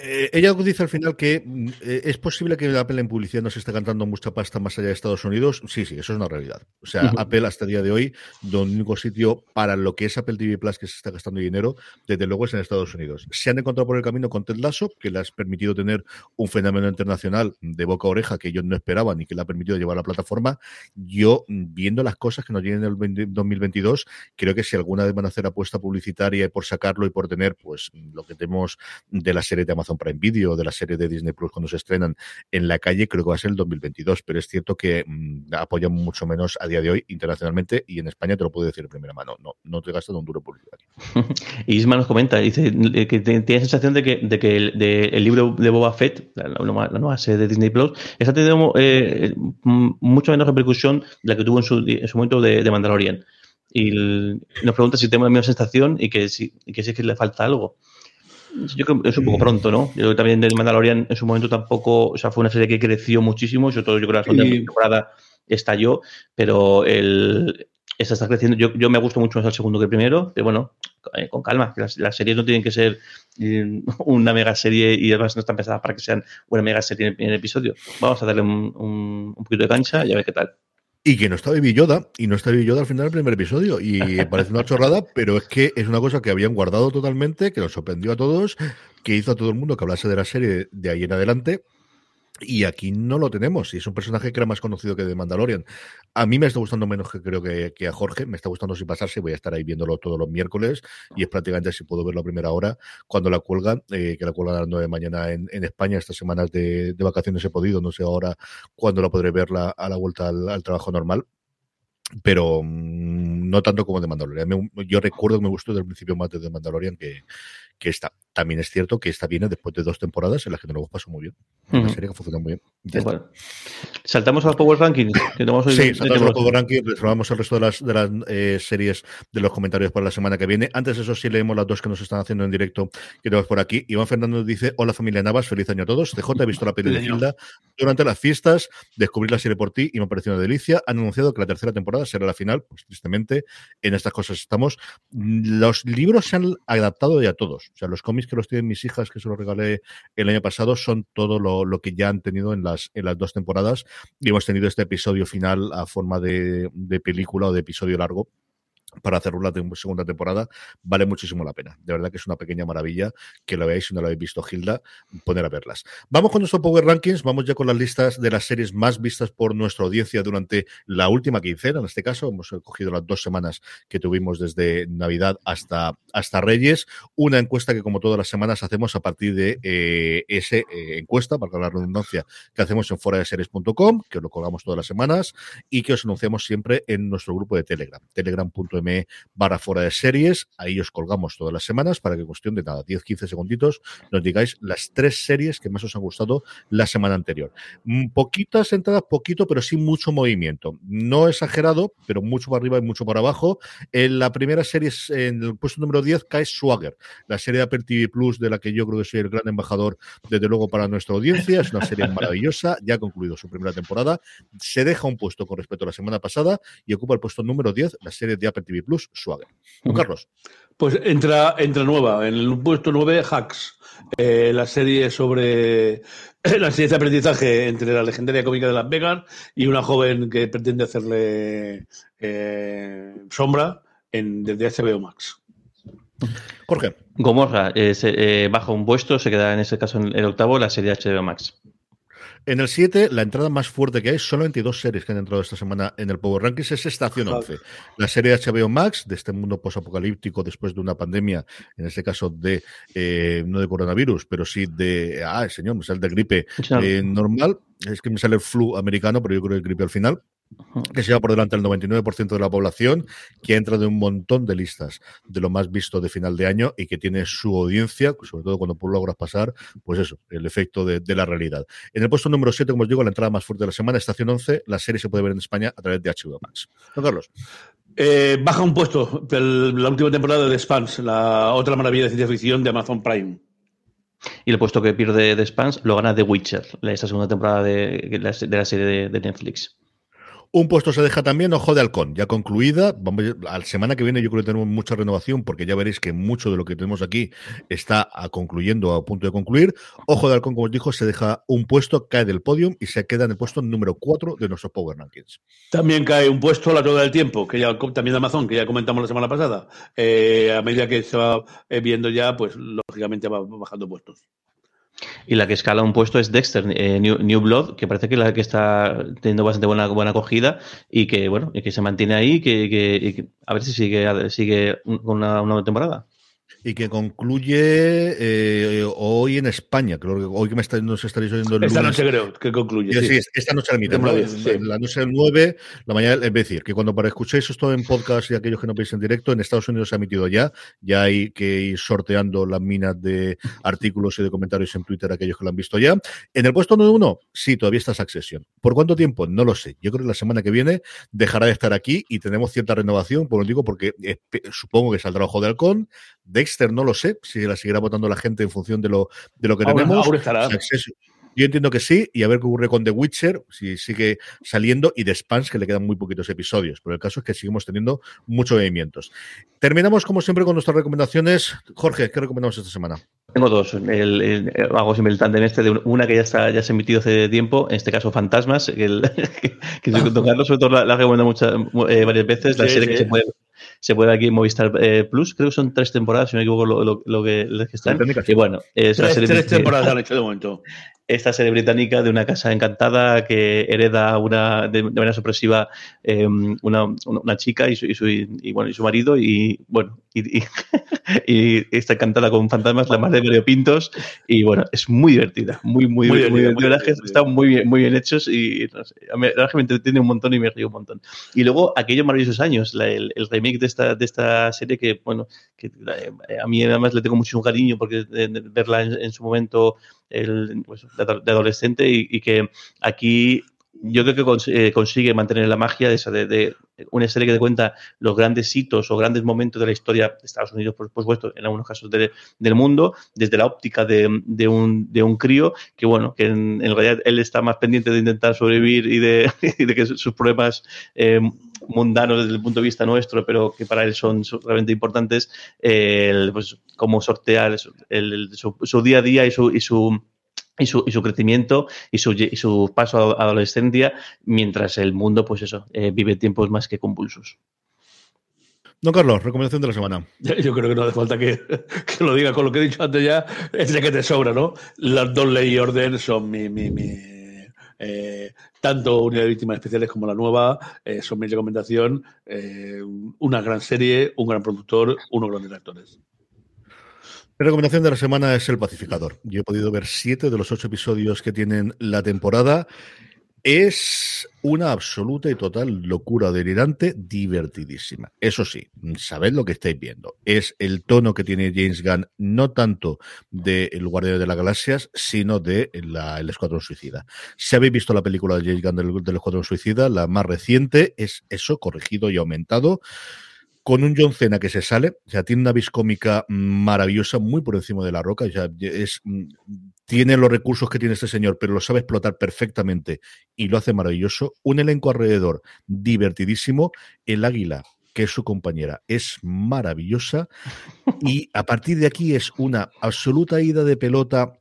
Eh, ella dice al final que eh, es posible que Apple en publicidad no se esté cantando mucha pasta más allá de Estados Unidos. Sí, sí, eso es una realidad. O sea, uh -huh. Apple hasta el día de hoy, donde único sitio para lo que es Apple TV Plus que se está gastando dinero, desde luego es en Estados Unidos. Se han encontrado por el camino con Ted Lasso, que le ha permitido tener un fenómeno internacional de boca a oreja que ellos no esperaban y que le ha permitido llevar a la plataforma. Yo, viendo las cosas que nos llegan en el 2022, creo que si alguna vez van a hacer apuesta publicitaria por sacarlo y por tener, pues, lo que tenemos de la serie de Amazon Amazon Prime Video, de la serie de Disney Plus cuando se estrenan en la calle, creo que va a ser el 2022, pero es cierto que mmm, mucho menos a día de hoy internacionalmente y en España te lo puedo decir de primera mano, no, no te gastas un duro publicitario. Isma nos comenta, dice que tiene sensación de que, de que el, de, el, libro de Boba Fett, la, nueva, serie de Disney Plus, está teniendo eh, mucho menos repercusión de la que tuvo en su, en su momento de, Mandalorian. Y nos pregunta si tenemos la misma sensación y que si, que si es que le falta algo. Yo creo que es un poco pronto, ¿no? Yo también del Mandalorian en su momento tampoco, o sea, fue una serie que creció muchísimo, sobre todo yo creo que la segunda temporada estalló, pero el, esta está creciendo. Yo, yo me gusto mucho más el segundo que el primero, pero bueno, eh, con calma, que las, las, series no tienen que ser eh, una mega serie y además no están pensadas para que sean una mega serie en, en episodio. Vamos a darle un, un, un poquito de cancha y a ver qué tal. Y que no está Baby Yoda, y no está Baby Yoda al final del primer episodio. Y parece una chorrada, pero es que es una cosa que habían guardado totalmente, que nos sorprendió a todos, que hizo a todo el mundo que hablase de la serie de ahí en adelante. Y aquí no lo tenemos, y es un personaje que era más conocido que de Mandalorian. A mí me está gustando menos que creo que, a Jorge, me está gustando sin pasarse, voy a estar ahí viéndolo todos los miércoles, y es prácticamente si puedo verlo a primera hora, cuando la cuelgan, eh, que la cuelgan a las 9 de mañana en, España, estas semanas de, vacaciones he podido, no sé ahora cuándo la podré ver a la vuelta al, trabajo normal, pero mm, no tanto como de Mandalorian. yo recuerdo que me gustó desde el principio más de Mandalorian que, que esta. También es cierto que esta viene después de dos temporadas en las que no lo pasó muy bien. Una serie que funciona muy bien. Saltamos a los Power Rankings. Que sí, saltamos a los Power Rankings, reservamos el resto de las, de las eh, series de los comentarios para la semana que viene. Antes de eso, sí leemos las dos que nos están haciendo en directo que tenemos por aquí. Iván Fernández dice: Hola familia Navas, feliz año a todos. CJ, he visto la peli de Hilda durante las fiestas, descubrí la serie por ti y me ha parecido una delicia. Han anunciado que la tercera temporada será la final, pues tristemente, en estas cosas estamos. Los libros se han adaptado ya todos. O sea, los cómics que los tienen mis hijas, que se los regalé el año pasado, son todo lo, que ya han tenido en las, en las dos temporadas. Y hemos tenido este episodio final a forma de, de película o de episodio largo para hacer una segunda temporada, vale muchísimo la pena. De verdad que es una pequeña maravilla que lo veáis si no lo habéis visto, Hilda, poner a verlas. Vamos con nuestro Power Rankings, vamos ya con las listas de las series más vistas por nuestra audiencia durante la última quincena. En este caso, hemos cogido las dos semanas que tuvimos desde Navidad hasta, hasta Reyes. Una encuesta que, como todas las semanas, hacemos a partir de eh, esa eh, encuesta, para la redundancia, que hacemos en fuera de series.com, que lo colgamos todas las semanas y que os anunciamos siempre en nuestro grupo de Telegram, telegram.m barra fuera de series. Ahí os colgamos todas las semanas para que cuestión de nada, 10-15 segunditos, nos digáis las tres series que más os han gustado la semana anterior. Mm, poquitas entradas, poquito, pero sí mucho movimiento. No exagerado, pero mucho para arriba y mucho para abajo. En la primera serie, en el puesto número 10, cae Swagger, la serie de Apple TV Plus de la que yo creo que soy el gran embajador, desde luego, para nuestra audiencia. Es una serie maravillosa, ya ha concluido su primera temporada. Se deja un puesto con respecto a la semana pasada y ocupa el puesto número 10, la serie de Apple TV Plus, suave. Carlos. Pues entra, entra nueva, en el puesto 9, Hacks, eh, la serie sobre la serie de aprendizaje entre la legendaria cómica de Las Vegas y una joven que pretende hacerle eh, sombra en, desde HBO Max. Jorge. Gomorra eh, baja un puesto, se queda en ese caso en el octavo, la serie HBO Max. En el 7, la entrada más fuerte que hay, solamente dos series que han entrado esta semana en el Power Rankings, es Estación 11. La serie HBO Max, de este mundo posapocalíptico después de una pandemia, en este caso de, eh, no de coronavirus, pero sí de, ah, señor, me sale de gripe eh, normal. Es que me sale el flu americano, pero yo creo que el gripe al final que se lleva por delante el 99% de la población, que ha entrado en un montón de listas de lo más visto de final de año y que tiene su audiencia, sobre todo cuando logras pasar, pues eso, el efecto de, la realidad. En el puesto número 7, como os digo, la entrada más fuerte de la semana, estación 11, la serie se puede ver en España a través de HBO Max. Carlos. Eh, baja un puesto la última temporada de Spans, la otra maravilla de ciencia ficción de Amazon Prime. Y el puesto que pierde de Spans lo gana The Witcher, esta segunda temporada de, la, serie de Netflix. Un puesto se deja también Ojo de Halcón, ya concluida. Vamos, a la semana que viene yo creo que tenemos mucha renovación porque ya veréis que mucho de lo que tenemos aquí está a concluyendo, a punto de concluir. Ojo de Halcón, como os dijo, se deja un puesto, cae del podium y se queda en el puesto número 4 de nuestros Power Rankings. También cae un puesto la rueda del tiempo, que ya también de Amazon, que ya comentamos la semana pasada. Eh, a medida que se va eh, viendo ya, pues lógicamente va bajando puestos. Y la que escala un puesto es Dexter, eh, New, Blood, que parece que la que está teniendo bastante buena, buena acogida y que bueno, y que se mantiene ahí, que, que, a ver si sigue, sigue una, una temporada y que concluye eh, hoy en España. Creo que hoy que me está, nos estaréis oyendo el Esta noche creo que concluye. Sí, esta noche la mitad. La noche del 9, la mañana, es decir, que cuando para escuchéis esto en podcast y aquellos que no veis en directo, en Estados Unidos se ha emitido ya. Ya hay que ir sorteando las minas de artículos y de comentarios en Twitter aquellos que lo han visto ya. En el puesto número uno, sí, todavía está Succession. ¿Por cuánto tiempo? No lo sé. Yo creo que la semana que viene dejará de estar aquí y tenemos cierta renovación, por lo digo, porque supongo que saldrá Ojo de Halcón, Dexter no lo sé, si la seguirá votando la gente en función de lo, de lo que tenemos. Yo entiendo que sí, y a ver qué ocurre con The Witcher, si sigue saliendo, y The Spans, que le quedan muy poquitos episodios. Pero el caso es que seguimos teniendo muchos movimientos. Terminamos, como siempre, con nuestras recomendaciones. Jorge, ¿qué recomendamos esta semana? Tengo dos. El, hago simultáneo en este, de una que ya está ya se ha emitido hace tiempo, en este caso Fantasmas, que, el, que, Carlos, sobre todo la, la recomiendo muchas, eh, varias veces, la serie que se puede se puede aquí en Movistar eh, Plus. Creo que son tres temporadas, si no me equivoco, lo, que, están. Y bueno, es tres, serie tres temporadas han hecho de momento. Esta serie británica de una casa encantada que hereda una, de, manera sorpresiva em, una, una, chica y su, y su, y, bueno, y su marido y bueno, y, y, está encantada con fantasmas, la madre de Pintos y bueno, es muy divertida, muy, muy, muy, muy, muy están muy bien, muy bien hechos y no sé, me, me entretiene un montón y me río un montón. Y luego aquellos maravillosos años, la, el, el, remake de esta, de esta serie que, bueno, que a mí además le tengo mucho cariño porque de, de verla en, en, su momento el, pues, de adolescente y, y que aquí yo creo que cons eh, consigue mantener la magia de, esa, de, una serie que te cuenta los grandes hitos o grandes momentos de la historia de Estados Unidos, por, supuesto, en algunos casos de, del mundo, desde la óptica de, un, de un crío, que bueno, que en, realidad él está más pendiente de intentar sobrevivir y de, que sus problemas eh, mundanos desde el punto de vista nuestro, pero que para él son realmente importantes, eh, pues cómo sortear el, su, su, día a día y su, y su y su, y su crecimiento y su, y su, paso a adolescencia, mientras el mundo, pues eso, eh, vive tiempos más que convulsos. Don Carlos, recomendación de la semana. Yo creo que no hace falta que, que, lo diga con lo que he dicho antes ya, es de que te sobra, ¿no? Las dos ley orden son mi, mi, mi eh, tanto Unidad de Víctimas Especiales como la nueva eh, son mi recomendación. Eh, una gran serie, un gran productor, unos grandes actores. La recomendación de la semana es El Pacificador. Yo he podido ver siete de los ocho episodios que tienen la temporada. Es una absoluta y total locura delirante, divertidísima. Eso sí, sabed lo que estáis viendo. Es el tono que tiene James Gunn, no tanto de El Guardián de las Galaxias, sino de la, El Escuadrón Suicida. Si habéis visto la película de James Gunn del, del Escuadrón Suicida, la más reciente, es eso, corregido y aumentado con un John Cena que se sale, o sea, tiene una vis cómica maravillosa, muy por encima de la roca, sea, es, tiene los recursos que tiene este señor, pero lo sabe explotar perfectamente y lo hace maravilloso. Un elenco alrededor divertidísimo, el águila que es su compañera, es maravillosa y a partir de aquí es una absoluta ida de pelota,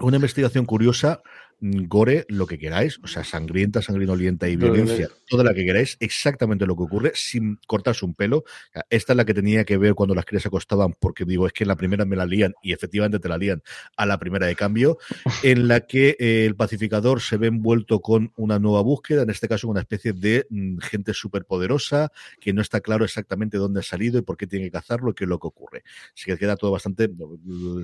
una investigación curiosa, gore, lo que queráis, o sea, sangrienta, sangrinolienta y violencia, toda la que queráis, exactamente lo que ocurre, sin cortarse un pelo. Esta es la que tenía que ver cuando las crías se acostaban, porque digo, es que en la primera me la lían, y efectivamente te la lían a la primera de cambio, en la que eh, el pacificador se ve envuelto con una nueva búsqueda, en este caso una especie de mm, gente superpoderosa, que no está claro exactamente dónde ha salido y por qué tiene que cazarlo y qué es lo que ocurre. Así que queda todo bastante,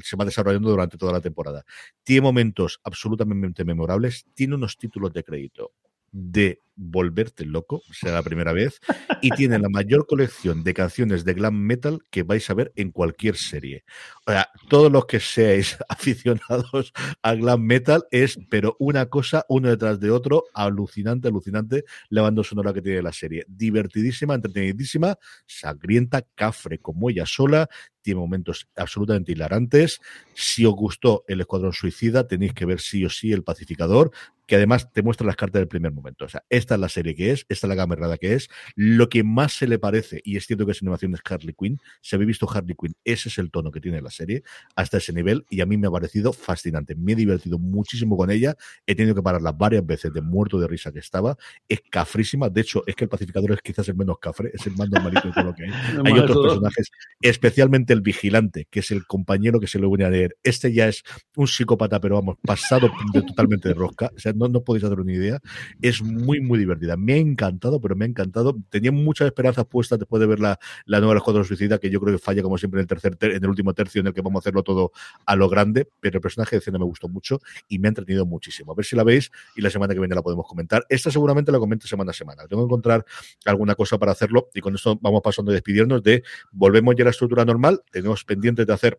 se va desarrollando durante toda la temporada. Tiene momentos absolutamente memorables, tiene unos títulos de crédito de volverte loco, sea la primera vez, y tiene la mayor colección de canciones de glam metal que vais a ver en cualquier serie. O sea, todos los que seáis aficionados a glam metal es, pero una cosa, uno detrás de otro, alucinante, alucinante, la banda sonora que tiene la serie. Divertidísima, entretenidísima, sangrienta, cafre como ella sola, tiene momentos absolutamente hilarantes. Si os gustó El Escuadrón Suicida, tenéis que ver sí o sí El Pacificador, que además te muestra las cartas del primer momento. O sea, esta es la serie que es, esta es la gama errada que es. Lo que más se le parece, y es cierto que es animación, es Harley Quinn. Si habéis visto Harley Quinn, ese es el tono que tiene la serie, hasta ese nivel, y a mí me ha parecido fascinante. Me he divertido muchísimo con ella. He tenido que pararla varias veces de muerto de risa que estaba. Es cafrísima. De hecho, es que el pacificador es quizás el menos cafre, es el más normalito de todo lo que hay. hay otros personajes, especialmente el vigilante, que es el compañero que se lo viene a leer. Este ya es un psicópata, pero vamos, pasado de, totalmente de rosca. O sea, no, no podéis hacer una idea. Es muy, muy divertido me ha encantado, pero me ha encantado. Tenía muchas esperanzas puestas después de ver la, la nueva Escuadrón Suicida, que yo creo que falla como siempre en el tercer en el último tercio en el que vamos a hacerlo todo a lo grande, pero el personaje de escena me gustó mucho y me ha entretenido muchísimo. A ver si la veis y la semana que viene la podemos comentar. Esta seguramente la comento semana a semana. Tengo que encontrar alguna cosa para hacerlo y con esto vamos pasando a despedirnos de volvemos ya a la estructura normal. Tenemos pendientes de hacer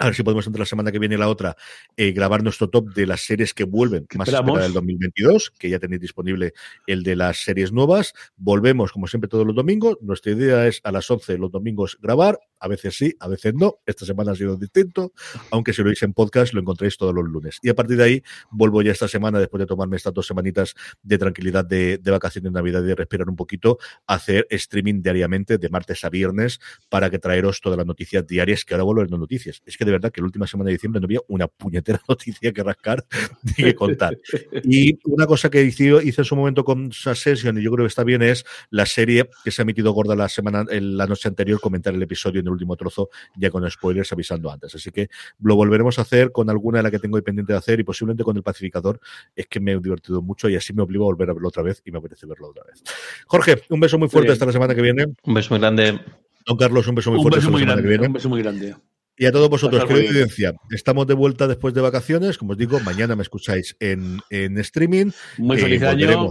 a ver si podemos entre la semana que viene y la otra eh, grabar nuestro top de las series que vuelven más espera del 2022, que ya tenéis disponible el de las series nuevas. Volvemos, como siempre, todos los domingos. Nuestra idea es a las 11 los domingos grabar. A veces sí, a veces no. Esta semana ha sido distinto, aunque si lo veis en podcast lo encontréis todos los lunes. Y a partir de ahí vuelvo ya esta semana, después de tomarme estas dos semanitas de tranquilidad de, de vacaciones de Navidad y de respirar un poquito, a hacer streaming diariamente de martes a viernes para que traeros todas las noticias diarias que ahora vuelvo a noticias. Es que de verdad que la última semana de diciembre no había una puñetera noticia que rascar ni que contar. Y una cosa que hice, hice en su momento con Succession, y yo creo que está bien, es la serie que se ha emitido gorda la semana, la noche anterior, comentar el episodio en el último trozo, ya con spoilers avisando antes. Así que lo volveremos a hacer con alguna de la que tengo ahí pendiente de hacer y posiblemente con el pacificador. Es que me he divertido mucho y así me obligo a volver a verlo otra vez y me apetece verlo otra vez. Jorge, un beso muy fuerte hasta la semana que viene. Un beso muy grande. Don Carlos, un beso muy Un fuerte beso hasta la muy semana grande. que viene. Un beso muy grande. Y a todos vosotros, querida audiencia, estamos de vuelta después de vacaciones. Como os digo, mañana me escucháis en, en streaming. Muy Eh, feliz año.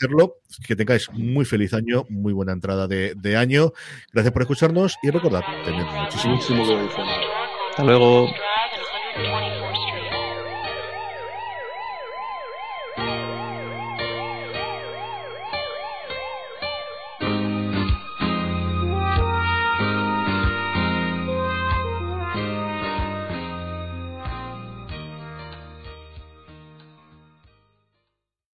Hacerlo. Que tengáis muy feliz año, muy buena entrada de, de año. Gracias por escucharnos y recordad, tened muchísimo Muchísimo que disfrutar. Hasta luego.